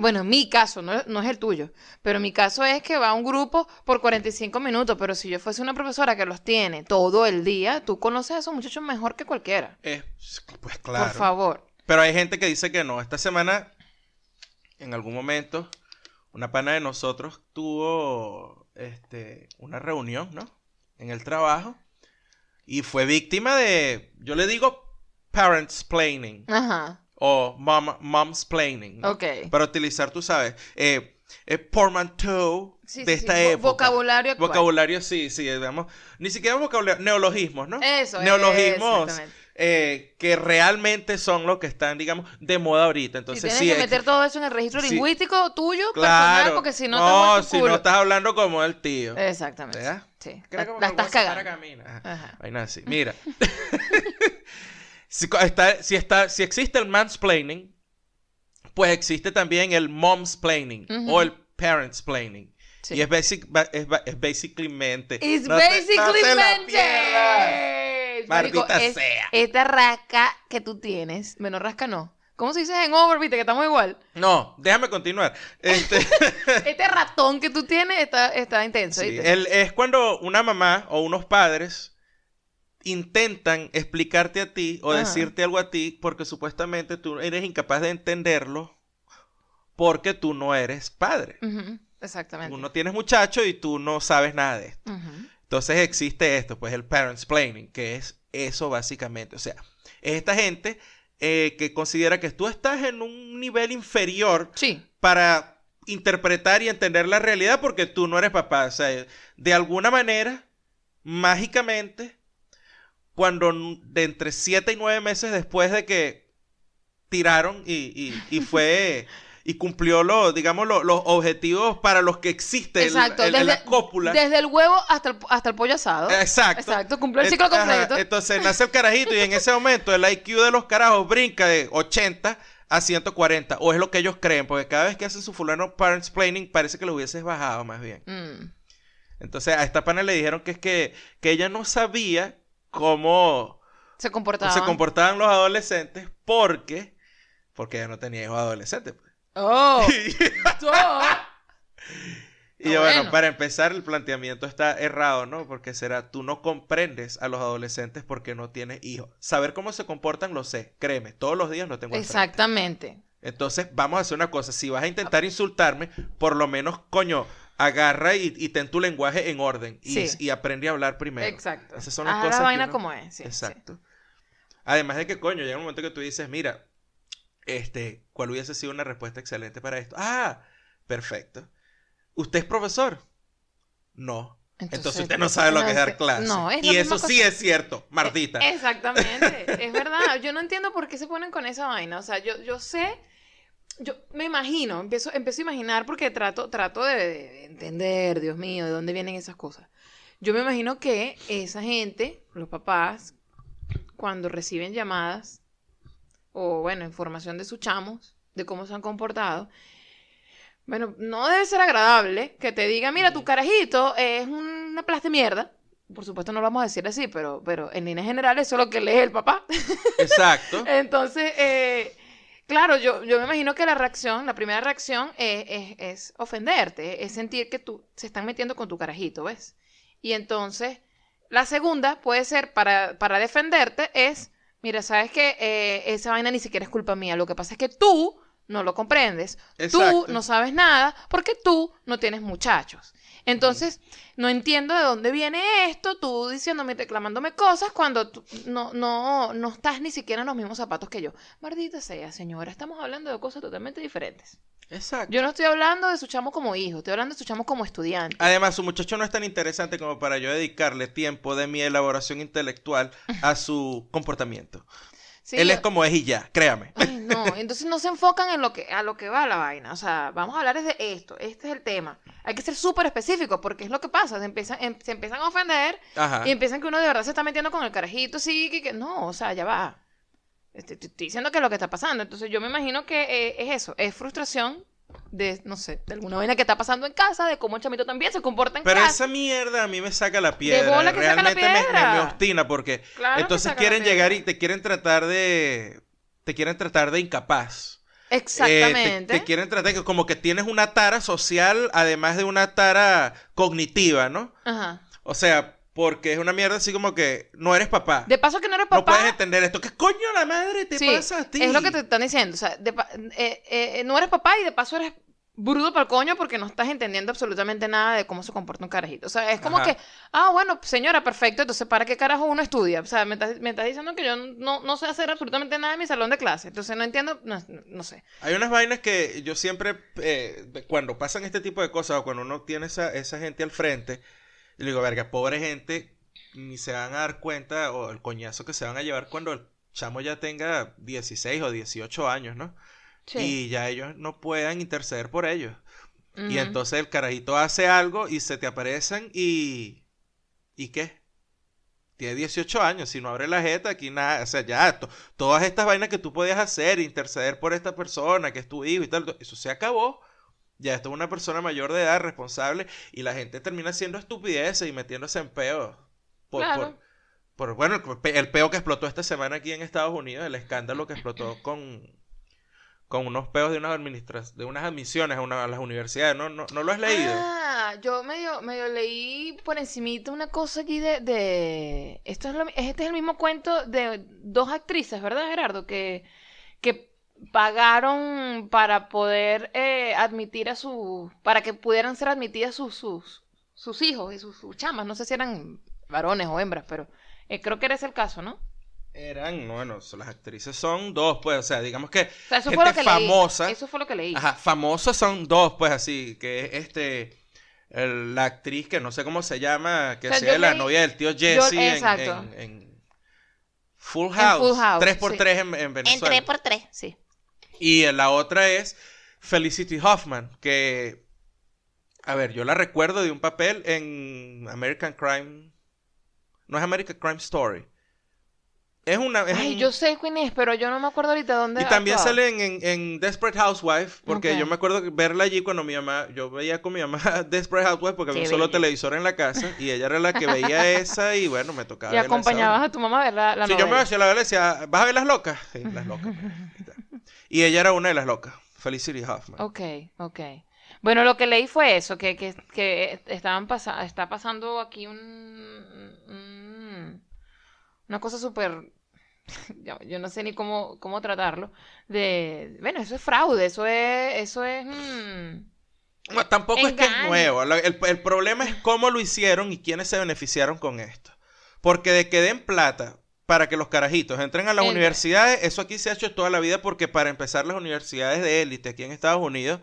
bueno, en mi caso, no, no es el tuyo, pero mi caso es que va un grupo por 45 minutos, pero si yo fuese una profesora que los tiene todo el día, tú conoces a esos muchachos mejor que cualquiera. Eh, pues claro. Por favor. Pero hay gente que dice que no. Esta semana, en algún momento, una pana de nosotros tuvo este, una reunión, ¿no? En el trabajo. Y fue víctima de, yo le digo parents planning Ajá. O mom, mom's planning. ¿no? Ok. Para utilizar, tú sabes, eh, eh, portmanteau Sí, de sí, esta sí, época. vocabulario actual. Vocabulario, sí, sí, digamos. Ni siquiera vocabulario, neologismos, ¿no? Eso, Neologismos exactamente. eh, que realmente son los que están, digamos, de moda ahorita. Entonces, tienes sí, que meter todo eso en el registro lingüístico tuyo, claro. personal, porque si no, te no, tu si culo. no estás hablando como el tío. Exactamente. ¿Verdad? Sí. Creo La, la estás cagando. camina. Ajá. Vaina así. Mira. Si, está, si, está, si existe el mansplaining, pues existe también el momsplaining Ujú. o el parentsplaining. Sí. Y es, basic, ba- es, es basicalmente. It's no basically te mente. Maldita es- sea. Esta rasca que tú tienes, menos rasca no. ¿Cómo se dice en over, viste, que estamos igual? No, déjame continuar. Este, Este ratón que tú tienes está, está intenso, sí, el- es cuando una mamá o unos padres intentan explicarte a ti o Ajá. decirte algo a ti porque supuestamente tú eres incapaz de entenderlo porque tú no eres padre. Exactamente. Tú no tienes muchacho y tú no sabes nada de esto. Entonces existe esto, pues el parentsplaining, que es eso básicamente. O sea, es esta gente eh, que considera que tú estás en un nivel inferior Sí. para interpretar y entender la realidad porque tú no eres papá. O sea, de alguna manera, mágicamente, cuando de entre 7 y 9 meses después de que tiraron y, y- y fue y cumplió lo, digamos, lo- los objetivos para los que existe Exacto. el- el- la desde, cópula. desde el huevo hasta el, hasta el pollo asado. Exacto. Exacto. Cumplió el ciclo ajá, completo. Entonces nace el carajito y en ese momento el IQ de los carajos brinca de 80 a 140. O es lo que ellos creen, porque cada vez que hacen su fulano parents planning parece que lo hubieses bajado más bien. Mm. Entonces a esta pana le dijeron que es que, que ella no sabía cómo Se comportaba. se comportaban los adolescentes porque, porque ella no tenía hijos adolescentes. pues. Oh. Y Ah, bueno, bueno. para empezar, el planteamiento está errado, ¿no? Porque será, tú no comprendes a los adolescentes porque no tienes hijos. Saber cómo se comportan, lo sé, créeme, todos los días no tengo frente. Exactamente. Entonces, vamos a hacer una cosa, si vas a intentar insultarme, por lo menos, coño, agarra y, y ten tu lenguaje en orden y, Sí. y aprende a hablar primero. Exacto. Esas son las Haz cosas la vaina uno- como es. sí, Exacto. Además de que, coño, llega un momento que tú dices, mira, este, ¿cuál hubiese sido una respuesta excelente para esto? Ah, perfecto. ¿Usted es profesor? No. Entonces, usted no sabe lo que es dar clase. No, es y eso sí cosa. es cierto, Martita. Exactamente, es verdad. Yo no entiendo por qué se ponen con esa vaina. O sea, yo, yo sé, yo me imagino, empiezo, empiezo a imaginar porque trato, trato de, de entender, Dios mío, de dónde vienen esas cosas. Yo me imagino que esa gente, los papás, cuando reciben llamadas o, bueno, información de sus chamos, de cómo se han comportado, bueno, no debe ser agradable que te diga, mira, tu carajito es una plasta de mierda. Por supuesto no lo vamos a decir así, pero, pero en líneas generales eso es lo que lee el papá. Exacto. Entonces, eh, claro, yo, yo me imagino que la reacción, la primera reacción es, es- es ofenderte, es sentir que tú se están metiendo con tu carajito, ¿ves? Y entonces, la segunda puede ser para, para defenderte es, mira, sabes que esa vaina ni siquiera es culpa mía, lo que pasa es que tú no lo comprendes, Exacto. tú no sabes nada porque tú no tienes muchachos. Entonces, no entiendo de dónde viene esto, tú diciéndome, reclamándome cosas cuando tú no, no, no estás ni siquiera en los mismos zapatos que yo. Maldita sea, señora, estamos hablando de cosas totalmente diferentes. Exacto. Yo no estoy hablando de su chamo como hijo, estoy hablando de su chamo como estudiante. Además, su muchacho no es tan interesante como para yo dedicarle tiempo de mi elaboración intelectual a su comportamiento. Sí, Él yo- es como es y ya, créame. Ay, no, entonces no se enfocan en lo que, a lo que va la vaina. O sea, vamos a hablar de esto, este es el tema. Hay que ser súper específico porque es lo que pasa, se empiezan, em- se empiezan a ofender Ajá. y empiezan que uno de verdad se está metiendo con el carajito, sí, que, que- no, o sea, ya va. Estoy, estoy diciendo que es lo que está pasando. Entonces yo me imagino que eh, es eso, es frustración de, no sé, de alguna vaina que está pasando en casa, de cómo el chamito también se comporta en Pero casa. esa mierda a mí me saca la piedra. bola que saca la Realmente me- me- obstina porque Claro entonces quieren llegar y te quieren tratar de. Te quieren tratar de incapaz. Eh, te- Exactamente. te, quieren tratar que como que tienes una tara social, además de una tara cognitiva, ¿no? Ajá. O sea, porque es una mierda así como que no eres papá. De paso que no eres no papá. puedes entender esto. ¿Qué coño la madre te Sí, pasa a ti? Es lo que te están diciendo. O sea, de eh, eh, no eres papá y de paso eres bruto para el coño porque no estás entendiendo absolutamente nada de cómo se comporta un carajito. O sea, es como Ajá. que, ah, bueno, señora, perfecto, entonces ¿para qué carajo uno estudia? O sea, me estás, me estás diciendo que yo no, no sé hacer absolutamente nada en mi salón de clase. Entonces no entiendo, no, no sé. Hay unas vainas que yo siempre, eh, cuando pasan este tipo de cosas o cuando uno tiene esa, esa gente al frente, yo digo, verga, pobre gente, ni se van a dar cuenta o el coñazo que se van a llevar cuando el chamo ya tenga 16 o 18 años, ¿no? Sí. Y ya ellos no puedan interceder por ellos. Y entonces el carajito hace algo y se te aparecen y... ¿Y qué? Tiene 18 años, si no abre la jeta, aquí nada, o sea, ya, to- todas estas vainas que tú podías hacer, interceder por esta persona, que es tu hijo y tal, eso se acabó. Ya esto es una persona mayor de edad, responsable, y la gente termina haciendo estupideces y metiéndose en peos. Por, Claro. por, por, bueno, el peo que explotó esta semana aquí en Estados Unidos, el escándalo que explotó con, con unos peos de unas administras, de unas admisiones a, una- a las universidades. ¿No, no, no lo has leído? Ah, yo medio, medio leí por encimita una cosa aquí de, de... Esto es lo- este es el mismo cuento de dos actrices, ¿verdad, Gerardo? Que, que pagaron para poder eh, admitir a sus... para que pudieran ser admitidas sus, sus, sus hijos y sus, sus chamas. No sé si eran varones o hembras, pero eh, creo que era ese el caso, ¿no? Eran, bueno, las actrices son dos, pues, o sea, digamos que O sea, eso gente fue lo que famosa. leí. Eso fue lo que leí. Ajá, famosas son dos, pues así, que es este, el- la actriz que no sé cómo se llama, que O sea, la leí- novia del tío Jesse en, exacto. en- en Full En House, Full House, 3x3 sí. en, en Venezuela. por tres, sí. Y la otra es Felicity Hoffman, que, a ver, yo la recuerdo de un papel en American Crime, no es American Crime Story. Es una... es Ay, un- yo sé quién es, pero yo no me acuerdo ahorita dónde Y también sale en, en- en Desperate Housewife, porque yo me acuerdo verla allí cuando mi mamá, yo veía con mi mamá Desperate Housewife porque había un solo televisor en la casa y ella era la que veía esa y bueno, me tocaba Y verla acompañabas a tu mamá a ver la, la Sí, yo me hacía la vela y decía, ¿vas a ver las locas? Sí, las locas. y ella era una de las locas, Felicity Hoffman. Ok, ok. Bueno, lo que leí fue eso, que, que, que estaban pasa está pasando aquí un, un- una cosa súper, yo, yo no sé ni cómo, cómo tratarlo, de, bueno, eso es fraude, eso es, eso es, mm, tampoco es que es nuevo. El, el problema es cómo lo hicieron y quiénes se beneficiaron con esto. Porque de que den plata para que los carajitos entren a las El- universidades, eso aquí se ha hecho toda la vida porque para empezar las universidades de élite aquí en Estados Unidos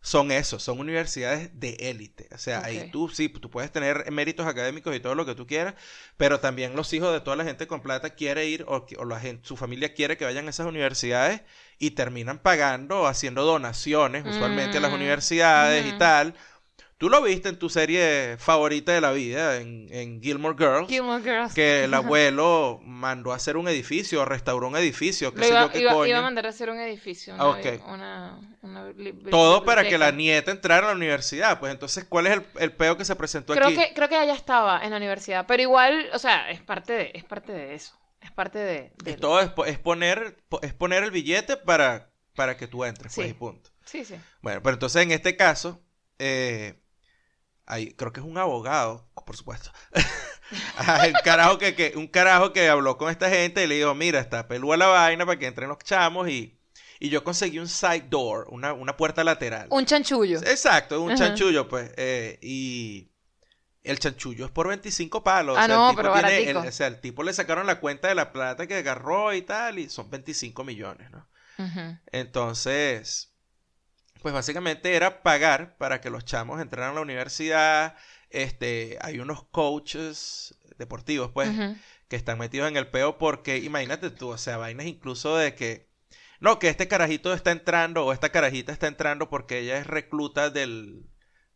son eso, son universidades de élite. O sea, ahí tú sí, tú puedes tener méritos académicos y todo lo que tú quieras, pero también los hijos de toda la gente con plata quiere ir o, o la gente, su familia quiere que vayan a esas universidades y terminan pagando o haciendo donaciones usualmente a las Mm, universidades y tal. Tú lo viste en tu serie favorita de la vida, en, en Gilmore Girls, Gilmore Girls. que el abuelo mandó a hacer un edificio, restauró un edificio, qué Lo sé iba, yo qué iba- coño. iba a mandar a hacer un edificio, una, Ah, ok. una, una li- Todo para que la nieta entrara a la universidad. Pues entonces, ¿cuál es el, el peo que se presentó Creo aquí? que, creo que ella estaba en la universidad, pero igual, o sea, es parte de, es parte de eso. Es parte de... Y todo es, es poner, po- es poner el billete para, para que tú entres, pues, Sí. y punto. Sí, sí. Bueno, pero entonces en este caso, eh, hay, creo que es un abogado, por supuesto. El carajo que, que- un carajo que habló con esta gente y le dijo, mira, está pelúa la vaina para que entren los chamos y, y yo conseguí un side door, una, una puerta lateral. Un chanchullo. Exacto, un Ajá. chanchullo, pues. eh, y el chanchullo es por 25 palos. Ah, o sea, no, el tipo pero tiene- el- o sea, el tipo le sacaron la cuenta de la plata que agarró y tal, y son 25 millones, ¿no? Entonces, pues básicamente era pagar para que los chamos entraran a la universidad. Este, hay unos coaches deportivos, pues, que están metidos en el peo porque, imagínate tú, o sea, vainas incluso de que, no, que este carajito está entrando o esta carajita está entrando porque ella es recluta del,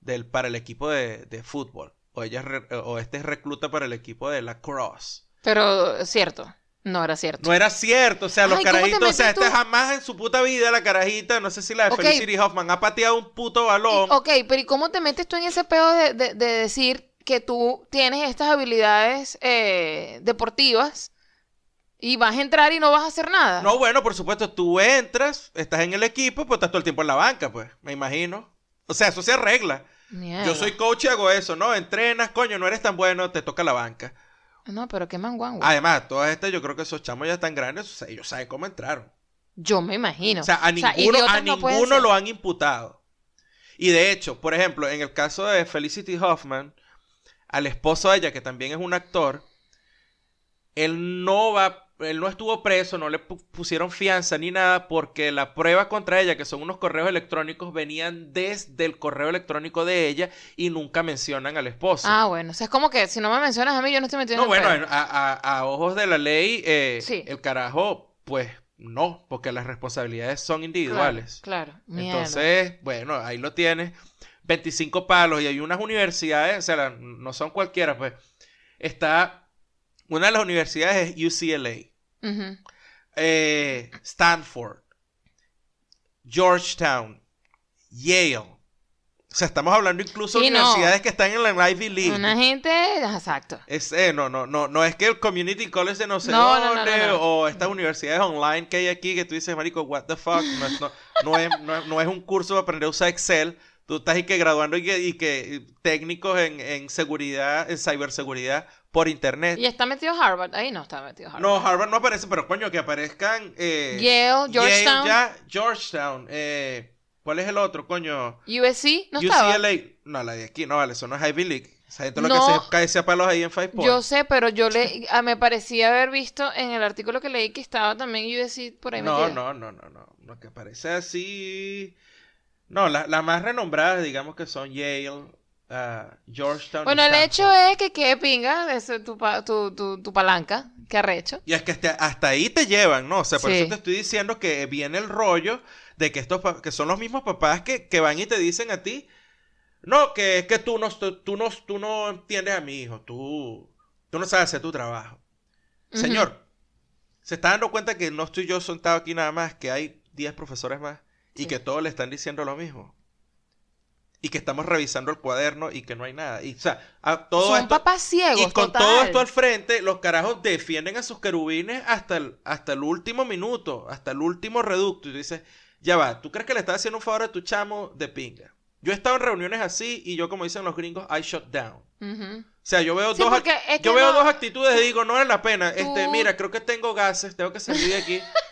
del para el equipo de, de fútbol o ella es re- o este es recluta para el equipo de la cross. Pero cierto, no era cierto. No era cierto, o sea, los Ay, ¿cómo te carajitos, o sea, esta jamás en su puta vida la carajita, no sé si la de Ok. Felicity Hoffman ha pateado un puto balón. Y- ok, pero ¿y cómo te metes tú en ese pedo de, de- de decir que tú tienes estas habilidades eh, deportivas y vas a entrar y no vas a hacer nada? No, bueno, por supuesto, tú entras, estás en el equipo, pues estás todo el tiempo en la banca, pues, me imagino. O sea, eso se arregla. Mierda. Yo soy coach y hago eso, ¿no? Entrenas, coño, no eres tan bueno, te toca la banca. No, pero qué manguango. Además, todas estas, yo creo que esos chamos ya están grandes, o sea, ellos saben cómo entraron. Yo me imagino. O sea, a ninguno, a ninguno lo han imputado. Y de hecho, por ejemplo, en el caso de Felicity Hoffman, al esposo de ella, que también es un actor, él no va, él no estuvo preso, no le pusieron fianza ni nada, porque la prueba contra ella, que son unos correos electrónicos, venían desde el correo electrónico de ella y nunca mencionan al esposo. Ah, bueno, o sea, es como que si no me mencionas a mí, yo no estoy metiendo No, bueno, a, ojos de la ley, eh, el carajo, pues no, porque las responsabilidades son individuales. Claro, Entonces, bueno, ahí lo tienes. 25 palos y hay unas universidades, o sea, no son cualquiera, pues. Está, una de las universidades es UCLA, eh, Stanford, Georgetown, Yale, o sea, estamos hablando incluso de universidades que están en la Ivy League. Una gente, exacto. Es, eh, no, no, no, no es que el Community College de no sé dónde o estas universidades online que hay aquí que tú dices, marico, what the fuck, no es, no, es, no, es un curso de aprender a usar Excel. Tú estás ahí que graduando y que, y que técnicos en, en seguridad, en ciberseguridad por internet. ¿Y está metido Harvard? Ahí no está metido Harvard. No, Harvard no aparece, pero coño, que aparezcan... Eh, Yale, Georgetown. ya, Georgetown, eh... ¿Cuál es el otro, coño? USC, ¿no UCLA. No, la de aquí, no, vale, eso no es Ivy League. Esa gente lo que se cae a palos ahí en Five Points. Yo sé, pero yo le, ah, me parecía haber visto en el artículo que leí que estaba también USC por ahí No, no, no, no, no. Lo que parece así... No, las más renombradas, digamos que son Yale, uh, Georgetown. Bueno, el hecho es que qué pinga, tu, tu, tu, tu, palanca, qué arrecho. Y es que hasta, ahí te llevan, ¿no? O sea, por eso te estoy diciendo que viene el rollo de que estos que son los mismos papás que, van y te dicen a ti, no, que es que tú no, tú, no, tú no entiendes a mi hijo, tú, tú no sabes hacer tu trabajo. Señor, se está dando cuenta que no estoy yo sentado aquí nada más, que hay 10 profesores más y que todos le están diciendo lo mismo. Y que estamos revisando el cuaderno y que no hay nada. Y, o sea, a todo Son papás ciegos. Y con todo esto al frente, los carajos defienden a sus querubines hasta el, hasta el último minuto, hasta el último reducto. Y tú dices, ya va, ¿tú crees que le estás haciendo un favor a tu chamo de pinga? Yo he estado en reuniones así y yo, como dicen los gringos, I shut down. O sea, yo veo, dos, yo veo dos actitudes y digo, no vale la pena. Este, mira, creo que tengo gases, tengo que salir de aquí.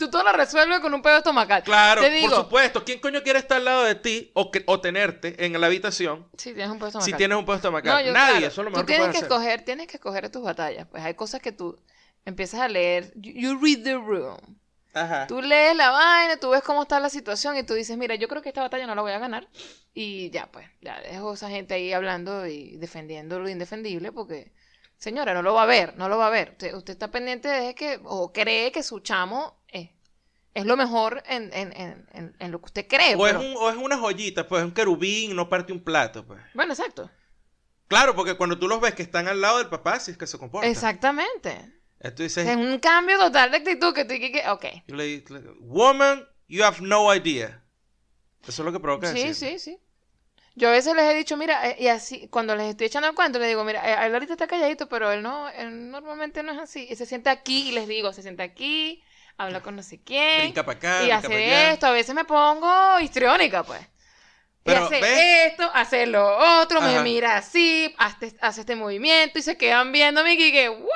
Tú todo lo resuelves con un pedo estomacal. Claro, por supuesto. ¿Quién coño quiere estar al lado de ti o, que, o tenerte en la habitación? Si tienes un pedo estomacal. Si tienes un pedo estomacal. Nadie, eso es lo mejor tú tienes que, que escoger, Tienes que escoger tus batallas. Pues hay cosas que tú empiezas a leer. You read the room. Tú lees la vaina, tú ves cómo está la situación y tú dices, mira, yo creo que esta batalla no la voy a ganar. Y ya, pues, ya dejo a esa gente ahí hablando y defendiendo lo indefendible porque, señora, no lo va a ver, no lo va a ver. Usted, está pendiente de que, o cree que su chamo es, es lo mejor en, lo que usted cree. O, es o es una joyita, pues, un querubín, no parte un plato, pues. Bueno, exacto. Claro, porque cuando tú los ves que están al lado del papá, sí es que se comportan. Exactamente es un cambio total de actitud que tú que, ok. Woman, you have no idea. Eso es lo que provoca Sí, sí, sí. Yo a veces les he dicho, mira, eh, y así, cuando les estoy echando el cuento, les digo, mira, eh, él ahorita está calladito, pero él no, él normalmente no es así. Y se sienta aquí y les digo, se sienta aquí, habla con no sé quién. Brinca para acá, Y hace esto. A veces me pongo histriónica, pues. y hace esto, hace lo otro, me mira así, hace, hace, este movimiento y se quedan viéndome y que, ¿what?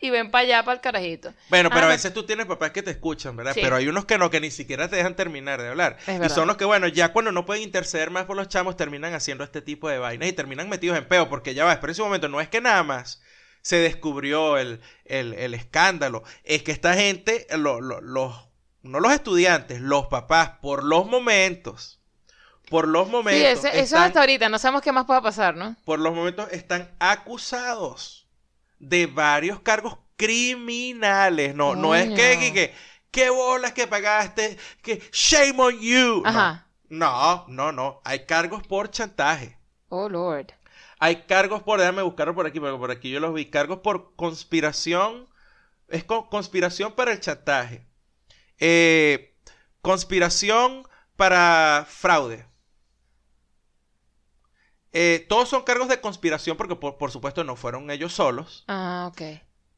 y ven para allá, para el carajito. Bueno, pero a veces tú tienes papás que te escuchan, ¿verdad? Pero hay unos que no, que ni siquiera te dejan terminar de hablar. y son los que, bueno, ya cuando no pueden interceder más por los chamos, terminan haciendo este tipo de vainas y terminan metidos en peo, porque ya va, pero en ese momento no es que nada más se descubrió el, escándalo, es que esta gente, los, no los estudiantes, los papás, por los momentos por los momentos. Sí, eso hasta ahorita, no sabemos qué más pueda pasar, ¿no? Por los momentos están acusados de varios cargos criminales. No, no es que, que, qué bolas que pagaste, que shame on you. No, no, no. Hay cargos por chantaje. Oh, Lord. Hay cargos por, déjame buscarlo por aquí, porque por aquí yo los vi. Cargos por conspiración. Es conspiración para el chantaje. Eh, conspiración para fraude. Eh, todos son cargos de conspiración porque por, supuesto no fueron ellos solos. Ah, ok.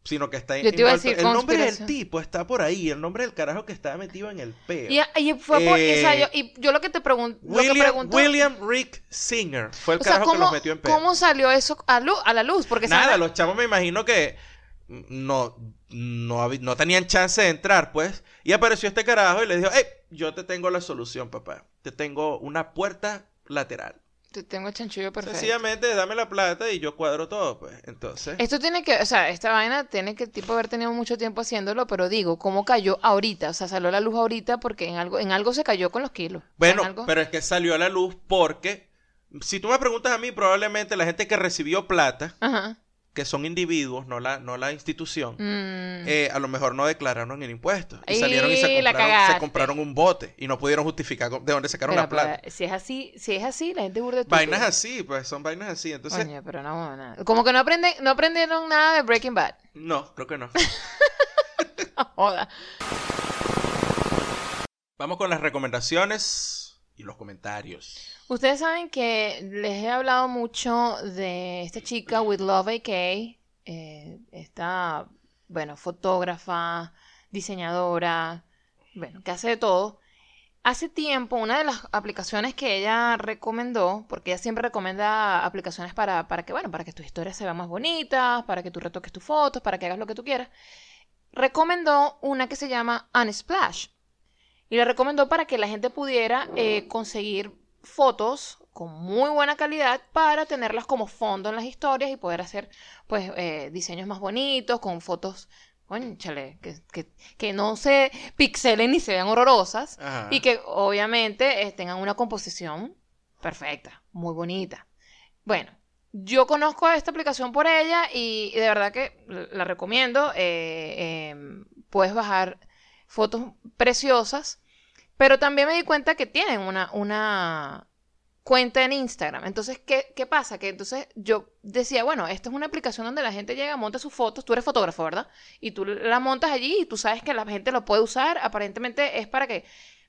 Sino que está Yo te iba a decir, El nombre del tipo está por ahí, el nombre del carajo que estaba metido en el peo. Y, fue por, eh, y yo lo que te pregunto... William, William Rick Singer fue el carajo que los metió en peo. ¿Cómo salió eso a, a la luz? Porque Nada, los chavos me imagino que no, no, no tenían chance de entrar, pues. Y apareció este carajo y le dijo, hey, yo te tengo la solución, papá. Te tengo una puerta lateral. Te tengo el chanchullo perfecto. Sencillamente, dame la plata y yo cuadro todo, pues. Entonces... Esto tiene que, o sea, esta vaina tiene que tipo haber tenido mucho tiempo haciéndolo, pero digo, ¿cómo cayó ahorita? O sea, salió a la luz ahorita porque en algo, en algo se cayó con los kilos. Bueno, algo- pero es que salió a la luz porque, si tú me preguntas a mí, probablemente la gente que recibió plata, Ajá. Que son individuos, no la, no la institución, Mm. eh, a lo mejor no declararon el impuesto. Y salieron y se compraron, se compraron un bote y no pudieron justificar de dónde sacaron Pero, la plata. pero, si es así, si es así, la gente burda Vainas así, pues son vainas así. Entonces, pero no, nada. Como que no aprenden, no aprendieron nada de Breaking Bad. no, creo que no. Joda. Vamos con las recomendaciones los comentarios. Ustedes saben que les he hablado mucho de esta chica with Love AK, eh, esta, bueno, fotógrafa, diseñadora, bueno, que hace de todo. Hace tiempo, una de las aplicaciones que ella recomendó, porque ella siempre recomienda aplicaciones para, para que, bueno, para que tus historias se vean más bonitas, para que tú retoques tus fotos, para que hagas lo que tú quieras, recomendó una que se llama Unsplash. Y la recomendó para que la gente pudiera eh, conseguir fotos con muy buena calidad para tenerlas como fondo en las historias y poder hacer pues eh, diseños más bonitos con fotos, conchale, que, que, que no se pixelen ni se vean horrorosas Ajá. y que obviamente eh, tengan una composición perfecta, muy bonita. Bueno, yo conozco esta aplicación por ella y, de verdad que la recomiendo. eh, em, puedes bajar fotos preciosas, pero también me di cuenta que tienen una, una cuenta en Instagram. Entonces, ¿qué, ¿qué pasa? Que entonces yo decía, bueno, esta es una aplicación donde la gente llega, monta sus fotos, tú eres fotógrafo, ¿verdad? Y tú la montas allí y tú sabes que la gente lo puede usar, aparentemente es para que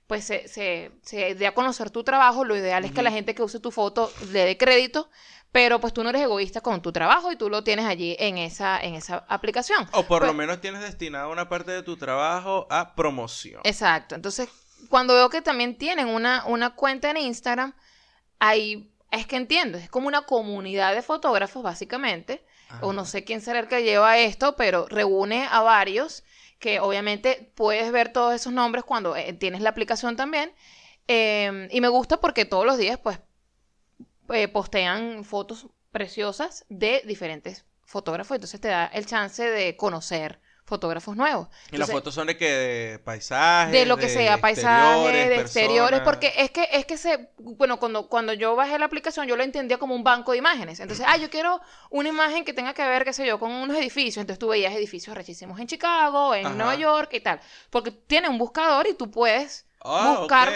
pues se, se, se dé a conocer tu trabajo, lo ideal es que la gente que use tu foto le dé crédito, pero pues tú no eres egoísta con tu trabajo y tú lo tienes allí en esa, en esa aplicación. O por Pues- lo menos tienes destinado una parte de tu trabajo a promoción. Exacto. Entonces, cuando veo que también tienen una, una cuenta en Instagram, ahí es que entiendo, es como una comunidad de fotógrafos, básicamente. O no sé quién será el que lleva esto, pero reúne a varios que obviamente puedes ver todos esos nombres cuando eh, tienes la aplicación también. Eh, y me gusta porque todos los días, pues, eh, postean fotos preciosas de diferentes fotógrafos. Entonces te da el chance de conocer fotógrafos nuevos. Y las fotos son de que de paisajes, de lo que sea, paisajes, de exteriores, porque es que, es que se, bueno, cuando, cuando yo bajé la aplicación, yo lo entendía como un banco de imágenes. Entonces, ah, yo quiero una imagen que tenga que ver, qué sé yo, con unos edificios. Entonces tú veías edificios rechísimos en Chicago, en Ajá. Nueva York y tal. Porque tiene un buscador y tú puedes Ah, buscar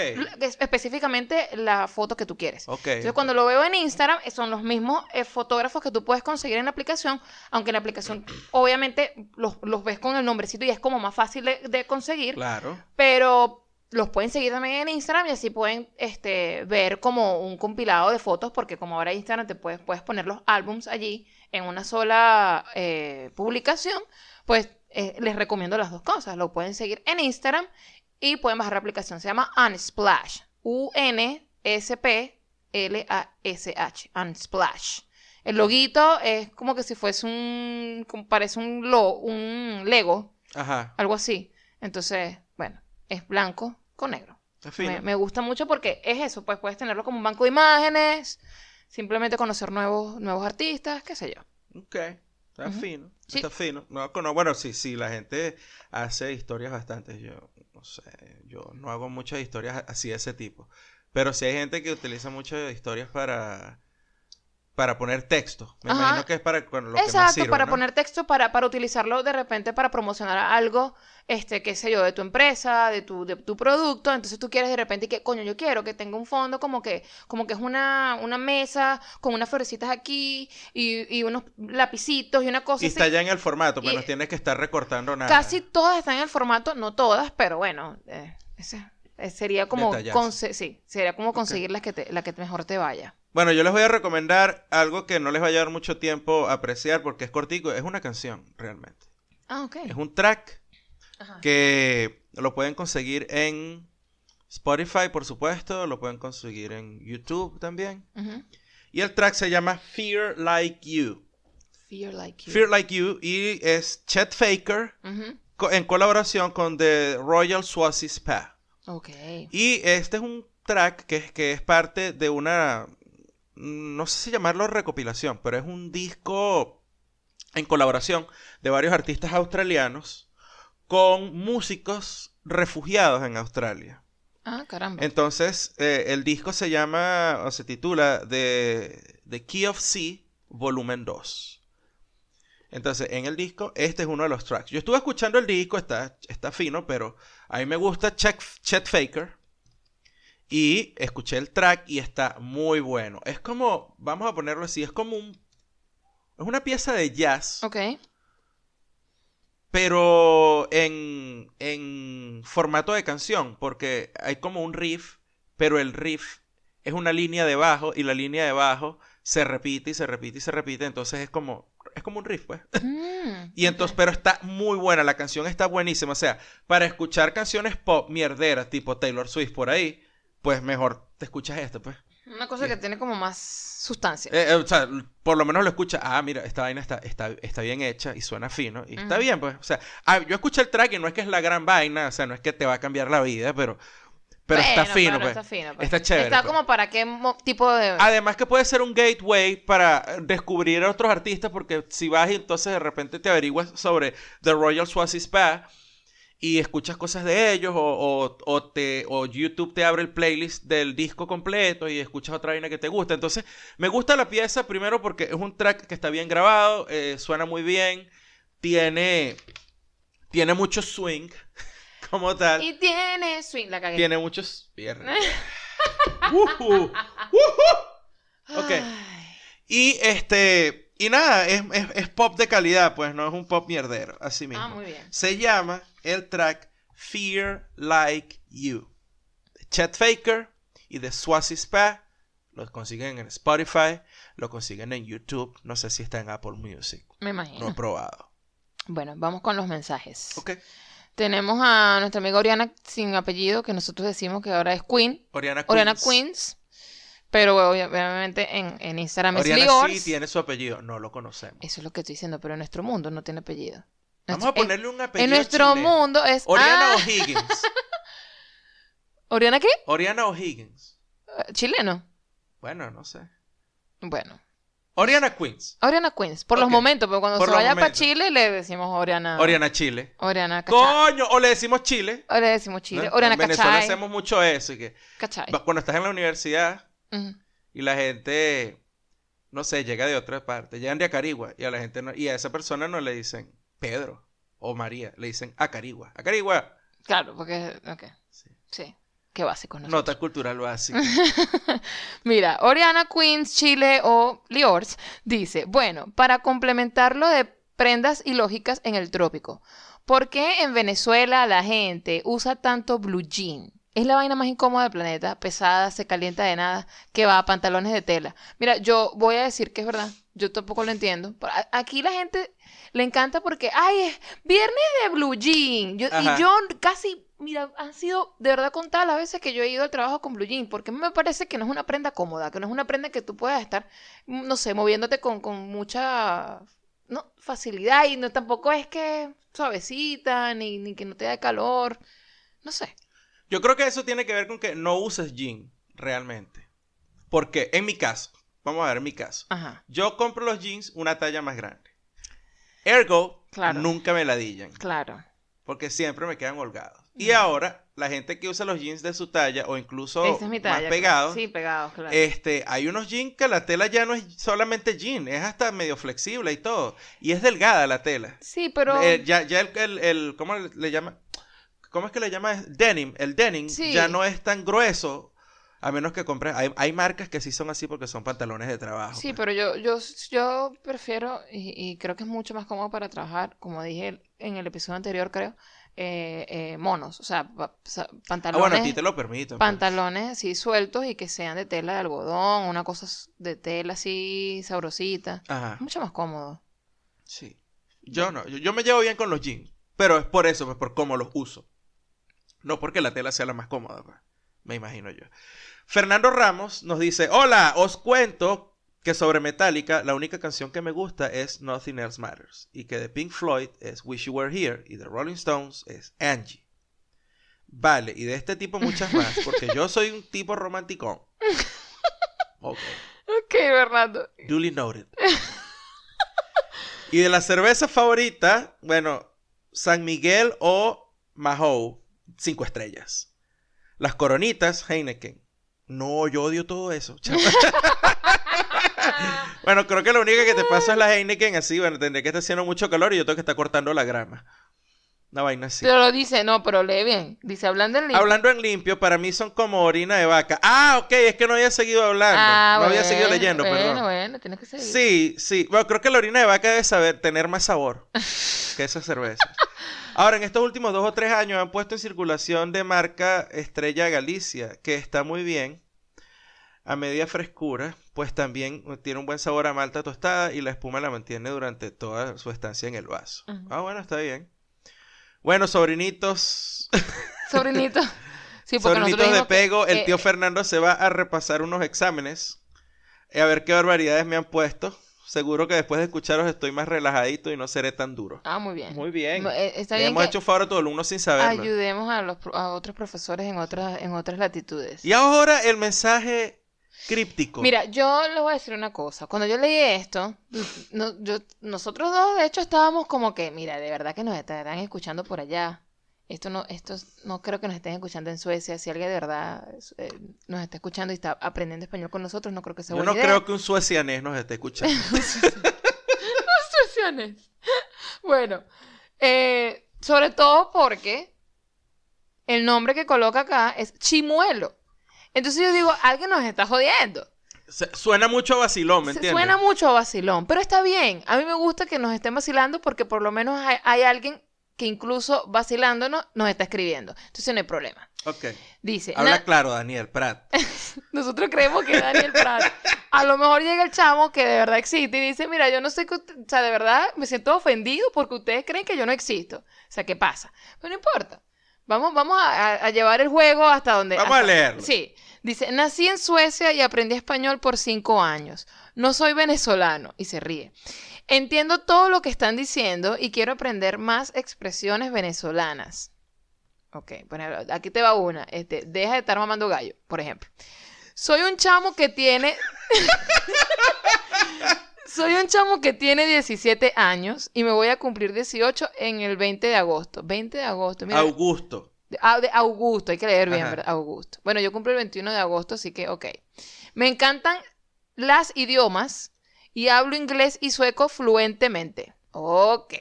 específicamente la foto que tú quieres. Entonces, cuando lo veo en Instagram, eh, son los mismos eh, fotógrafos que tú puedes conseguir en la aplicación, aunque en la aplicación, obviamente, los, los ves con el nombrecito y es como más fácil de, de conseguir, Claro. pero los pueden seguir también en Instagram y así pueden este, ver como un compilado de fotos, porque como ahora Instagram te puedes, puedes poner los álbums allí en una sola eh, publicación, pues eh, les recomiendo las dos cosas. Lo pueden seguir en Instagram y pueden bajar la aplicación. Se llama Unsplash. U-N-S-P-L-A-S-H. Unsplash. El loguito es como que si fuese un. como parece un, lo, un Lego, Ajá. algo así. Entonces, bueno, es blanco con negro. Está fino. Me, me gusta mucho porque es eso, pues puedes tenerlo como un banco de imágenes, simplemente conocer nuevos, nuevos artistas, qué sé yo. Ok. Está fino. Sí. Está fino. No, no, bueno, sí, sí, la gente hace historias bastantes. Yo no sé, yo no hago muchas historias así de ese tipo. Pero sí hay gente que utiliza muchas historias para para poner texto. Me Ajá. imagino que es para con lo que más Exacto, sirve, para ¿no? poner texto, para, para utilizarlo de repente para promocionar algo, este, qué sé yo, de tu empresa, de tu, de tu producto. Entonces tú quieres de repente que, coño, yo quiero que tenga un fondo como que, como que es una, una mesa con unas florecitas aquí y, y unos lapicitos y una cosa Y así. está ya en el formato, pues Y- no tienes que estar recortando nada. Casi todas están en el formato, no todas, pero bueno, eh, ese- eh, sería como sí, sería como conseguir la que te, la que mejor te vaya. Bueno, yo les voy a recomendar algo que no les va a llevar mucho tiempo a apreciar porque es cortico. Es una canción, realmente. Ah, ok. Es un track Ajá. que lo pueden conseguir en Spotify, por supuesto. Lo pueden conseguir en YouTube también. Y el track se llama Fear Like You. Fear Like You. Fear Like You, y es Chet Faker co- en colaboración con The Royal Swazi Spa. Ok. Y este es un track que es, que es parte de una, no sé si llamarlo recopilación, pero es un disco en colaboración de varios artistas australianos con músicos refugiados en Australia. Ah, caramba. Entonces, eh, el disco se llama, o se titula The, The Key of C, volumen 2. Entonces, en el disco, este es uno de los tracks. Yo estuve escuchando el disco, está, está fino, pero a mí me gusta Chet, Chet Faker. Y escuché el track y está muy bueno. Es como, vamos a ponerlo así, es como un... Es una pieza de jazz, Ok. pero en, en formato de canción, porque hay como un riff, pero el riff es una línea de bajo y la línea de bajo se repite y se repite y se repite, entonces es como es como un riff, pues. Mm, Y entonces, pero está muy buena, la canción está buenísima, o sea, para escuchar canciones pop mierderas tipo Taylor Swift por ahí, pues mejor te escuchas esto, pues. Una cosa que tiene como más sustancia. Eh, eh, o sea, por lo menos lo escucha. Ah, mira, esta vaina está, está, está bien hecha y suena fino. Y está Ujú. bien, pues. O sea, ah, yo escuché el track y no es que es la gran vaina, o sea, no es que te va a cambiar la vida, pero, pero está Bueno, fino, pero pues. Está fino, pues. Está chévere, Está pues. como para qué tipo de. Además que puede ser un gateway para descubrir a otros artistas, porque si vas y entonces de repente te averiguas sobre The Royal Swazi Spa y escuchas cosas de ellos, o, o- o te, o YouTube te abre el playlist del disco completo y escuchas otra vaina que te gusta. Entonces, me gusta la pieza primero porque es un track que está bien grabado, eh, suena muy bien, tiene, tiene mucho swing como tal. Y tiene swing. La cagué. Tiene muchos. Ujú, ujú. Ok. Y este. Y nada, es, es- es pop de calidad, pues no es un pop mierdero, así mismo. Ah, muy bien. Se llama el track Fear Like You. De Chet Faker y de Swazi Spa. Lo consiguen en Spotify, lo consiguen en YouTube. No sé si está en Apple Music. Me imagino. No he probado. Bueno, vamos con los mensajes. Ok. Tenemos a nuestra amiga Oriana sin apellido, que nosotros decimos que ahora es Queen. Oriana Queens. Oriana Queens. Pero obvia- obviamente en, en Instagram es Oriana Liors. sí tiene su apellido. No lo conocemos. Eso es lo que estoy diciendo, pero en nuestro mundo no tiene apellido. Vamos a ponerle un apellido. En nuestro chileno. mundo es. Oriana Ah, O'Higgins. ¿Oriana qué? Oriana O'Higgins. Eh, Chileno. Bueno, no sé. Bueno. Oriana Queens. Oriana Queens, por los momentos, pero cuando Por se vaya para. Chile le decimos Oriana. Oriana Chile. Oriana Cachay. Coño, o le decimos Chile. O le decimos Chile. ¿no? Oriana en Venezuela hacemos mucho eso. y que Cachay. va- cuando estás en la universidad Y la gente, no sé, llega de otra parte, llegan de Acarigua y a la gente no- y a esa persona no le dicen Pedro o María, le dicen Acarigua. Acarigua. Claro, porque. Ok. Sí. Sí. Qué básico, ¿no? Nota cultural básica. Mira, Oriana Queens, Chile o Liors dice, bueno, para complementar lo de prendas ilógicas en el trópico, ¿por qué en Venezuela la gente usa tanto blue jean? Es la vaina más incómoda del planeta, pesada, se calienta de nada, que va a pantalones de tela. Mira, yo voy a decir que es verdad, yo tampoco lo entiendo. Aquí la gente le encanta porque, ay, es viernes de blue jean. Yo- y yo casi, mira, han sido de verdad contadas las veces que yo he ido al trabajo con blue jean, porque me parece que no es una prenda cómoda, que no es una prenda que tú puedas estar, no sé, moviéndote con, con mucha no, facilidad y no tampoco es que suavecita, ni, ni que no te da calor. No sé. Yo creo que eso tiene que ver con que no uses jean realmente. Porque en mi caso, vamos a ver en mi caso, Ajá, yo compro los jeans una talla más grande. Ergo, Claro. nunca me ladillan. claro. Porque siempre me quedan holgados. Y ahora, la gente que usa los jeans de su talla o incluso es talla. más pegados, Sí, pegados, claro. este, hay unos jeans que la tela ya no es solamente jean, es hasta medio flexible y todo. Y es delgada la tela. sí, pero... Eh, ya ya el, el, el- ¿cómo le llama? ¿Cómo es que le llama? Denim. El denim Sí. ya no es tan grueso. A menos que compres. Hay, hay marcas que sí son así porque son pantalones de trabajo. Sí, pues. pero yo, yo, yo prefiero, y, y creo que es mucho más cómodo para trabajar, como dije en el episodio anterior, creo, eh, eh, monos, o sea, pa- sa- Ah, pantalones, bueno, a ti te lo permiten. pues. pantalones así sueltos y que sean de tela de algodón, una cosa de tela así sabrosita, Ajá. mucho más cómodo. Sí. Yo no. Yo, yo me llevo bien con los jeans. Pero es por eso, pues por cómo los uso. No porque la tela sea la más cómoda, pues. Me imagino yo. Fernando Ramos nos dice: Hola, os cuento que sobre Metallica la única canción que me gusta es Nothing Else Matters y que de Pink Floyd es Wish You Were Here y de Rolling Stones es Angie. Vale, y de este tipo muchas más, porque yo soy un tipo romanticón. Ok. Ok, Bernardo. Duly noted. y de la cerveza favorita, bueno, San Miguel o Mahou, cinco estrellas. Las coronitas, Heineken. No, yo odio todo eso. bueno, creo que lo único que te pasa es la Heineken así, bueno, tendría que estar haciendo mucho calor y yo tengo que estar cortando la grama. Una vaina así. Pero lo dice, no, pero lee bien. Dice, hablando en limpio. Hablando en limpio, para mí son como orina de vaca. Ah, ok, es que no había seguido hablando. Ah, no había bueno, seguido leyendo, bueno, perdón. Bueno, tienes que seguir. Sí, sí. Bueno, creo que la orina de vaca debe saber tener más sabor que esa cerveza. Ahora, en estos últimos dos o tres años han puesto en circulación de marca Estrella Galicia, que está muy bien, a media frescura, pues también tiene un buen sabor a malta tostada y la espuma la mantiene durante toda su estancia en el vaso. Ah, bueno, está bien. Bueno, sobrinitos, Sobrinito. Sí, sobrinitos de que- pego, el que- tío Fernando se va a repasar unos exámenes, eh, a ver qué barbaridades me han puesto. Seguro que después de escucharos estoy más relajadito y no seré tan duro. Ah, muy bien. Muy bien. Eh, Está bien hemos que hecho favor a todo el mundo sin saberlo. ayudemos a, los, pro- a otros profesores en otras, en otras latitudes. Y ahora el mensaje críptico. Mira, yo les voy a decir una cosa. Cuando yo leí esto, no- yo- nosotros dos, de hecho, estábamos como que, mira, de verdad que nos estarán escuchando por allá. Esto no, esto no creo que nos estén escuchando en Suecia. Si alguien de verdad eh, nos está escuchando y está aprendiendo español con nosotros, no creo que sea Yo buena no idea. creo que un suecianés nos esté escuchando. Sueciones. Bueno, eh, sobre todo porque el nombre que coloca acá es Chimuelo. Entonces yo digo, alguien nos está jodiendo. Se- Suena mucho a vacilón, ¿me Se- entiendes? Suena mucho a vacilón, pero está bien. A mí me gusta que nos estén vacilando porque por lo menos hay, hay alguien que incluso vacilándonos nos está escribiendo. Entonces no hay problema. Ok. Dice, Habla "Na- claro, Daniel Prat. nosotros creemos que es Daniel Prat. A lo mejor llega el chamo que de verdad existe y dice, mira, yo no sé que usted- o sea, de verdad me siento ofendido porque ustedes creen que yo no existo. O sea, ¿qué pasa? Pero no importa. Vamos, vamos a, llevar el juego hasta donde... Vamos a leerlo. Sí. Dice, nací en Suecia y aprendí español por cinco años. No soy venezolano. Y se ríe. Entiendo todo lo que están diciendo y quiero aprender más expresiones venezolanas. Ok, ejemplo, aquí te va una. Este, deja de estar mamando gallo, por ejemplo. Soy un chamo que tiene... Soy un chamo que tiene 17 años y me voy a cumplir 18 en el 20 de agosto. 20 de agosto. Mira, Augusto. de, ah, de Augusto, hay que leer bien, Ajá. ¿verdad? Augusto. Bueno, yo cumplo el 21 de agosto, así que, ok. Me encantan las idiomas y hablo inglés y sueco fluentemente. Ok.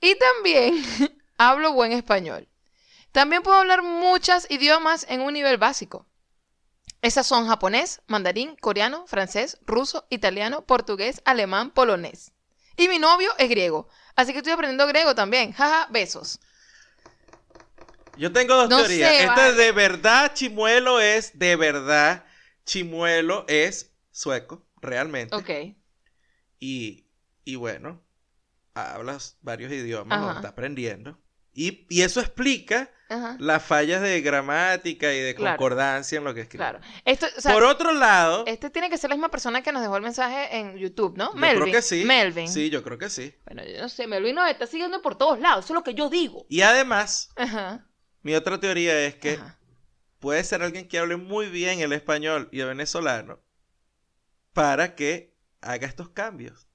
Y también hablo buen español. También puedo hablar muchos idiomas en un nivel básico. Esas son japonés, mandarín, coreano, francés, ruso, italiano, portugués, alemán, polonés. Y mi novio es griego. Así que estoy aprendiendo griego también. Jaja, besos. Yo tengo dos No teorías. sé, Esta vale. de verdad, Chimuelo es de verdad. Chimuelo es sueco, realmente. Ok. Y, y bueno, hablas varios idiomas, lo Ajá. está aprendiendo. Y, y eso explica Ajá. las fallas de gramática y de Claro. concordancia en lo que escribe. Claro. Esto, o sea, Por otro lado, este tiene que ser la misma persona que nos dejó el mensaje en YouTube, ¿no? yo Melvin. creo que sí. Melvin. Sí, yo creo que sí. Bueno, yo no sé, Melvin nos está siguiendo por todos lados, eso es lo que yo digo. Y además, Ajá. mi otra teoría es que Ajá. puede ser alguien que hable muy bien el español y el venezolano para que haga estos cambios.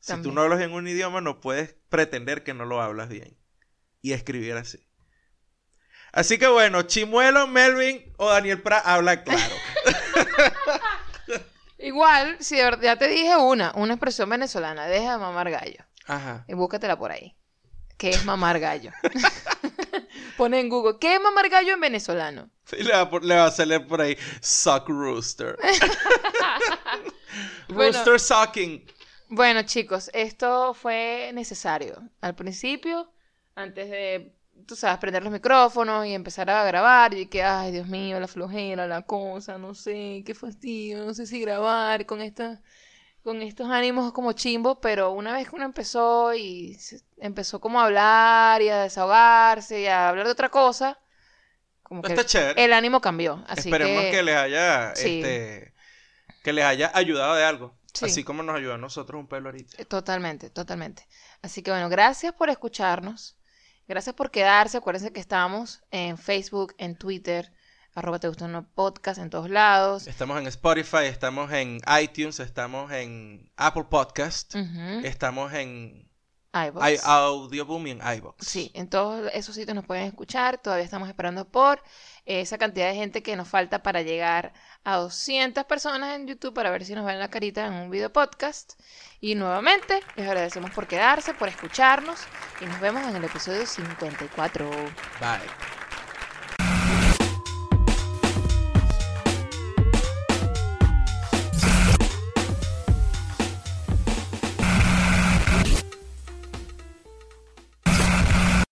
Si tú no hablas en un idioma, no puedes pretender que no lo hablas bien y escribir así. Así que bueno, Chimuelo, Melvin o Daniel Prat habla claro. Igual, si de verdad, ya te dije una, una expresión venezolana, deja de mamar gallo. Ajá. Y búscatela por ahí. ¿Qué es mamar gallo? Pone en Google, ¿qué es mamar gallo en venezolano? Sí, le, va a, por- le va a salir por ahí, suck rooster. Bueno. rooster sucking. Bueno, chicos, esto fue necesario. Al principio, antes de, tú sabes, prender los micrófonos y empezar a grabar, y que, ay, Dios mío, la flojera, la cosa, no sé, qué fastidio, no sé si grabar con esta, con estos ánimos como chimbos, pero una vez que uno empezó y se- empezó como a hablar y a desahogarse y a hablar de otra cosa, como que Está chévere. el ánimo cambió. Así Esperemos que, que, les haya sí. este, que les haya ayudado de algo. Sí. Así como nos ayudó a nosotros un pelo ahorita. Eh, Totalmente, totalmente. Así que bueno, gracias por escucharnos. Gracias por quedarse. Acuérdense que estamos en Facebook, en Twitter, arroba te gusta no podcast, en todos lados. Estamos en Spotify, estamos en iTunes, estamos en Apple Podcast, estamos en iVoox. i- Audioboom y en iVoox. Sí, en todos esos sitios nos pueden escuchar. Todavía estamos esperando por esa cantidad de gente que nos falta para llegar a 200 personas en YouTube para ver si nos ven la carita en un video podcast. Y nuevamente les agradecemos por quedarse, por escucharnos y nos vemos en el episodio 54. Bye.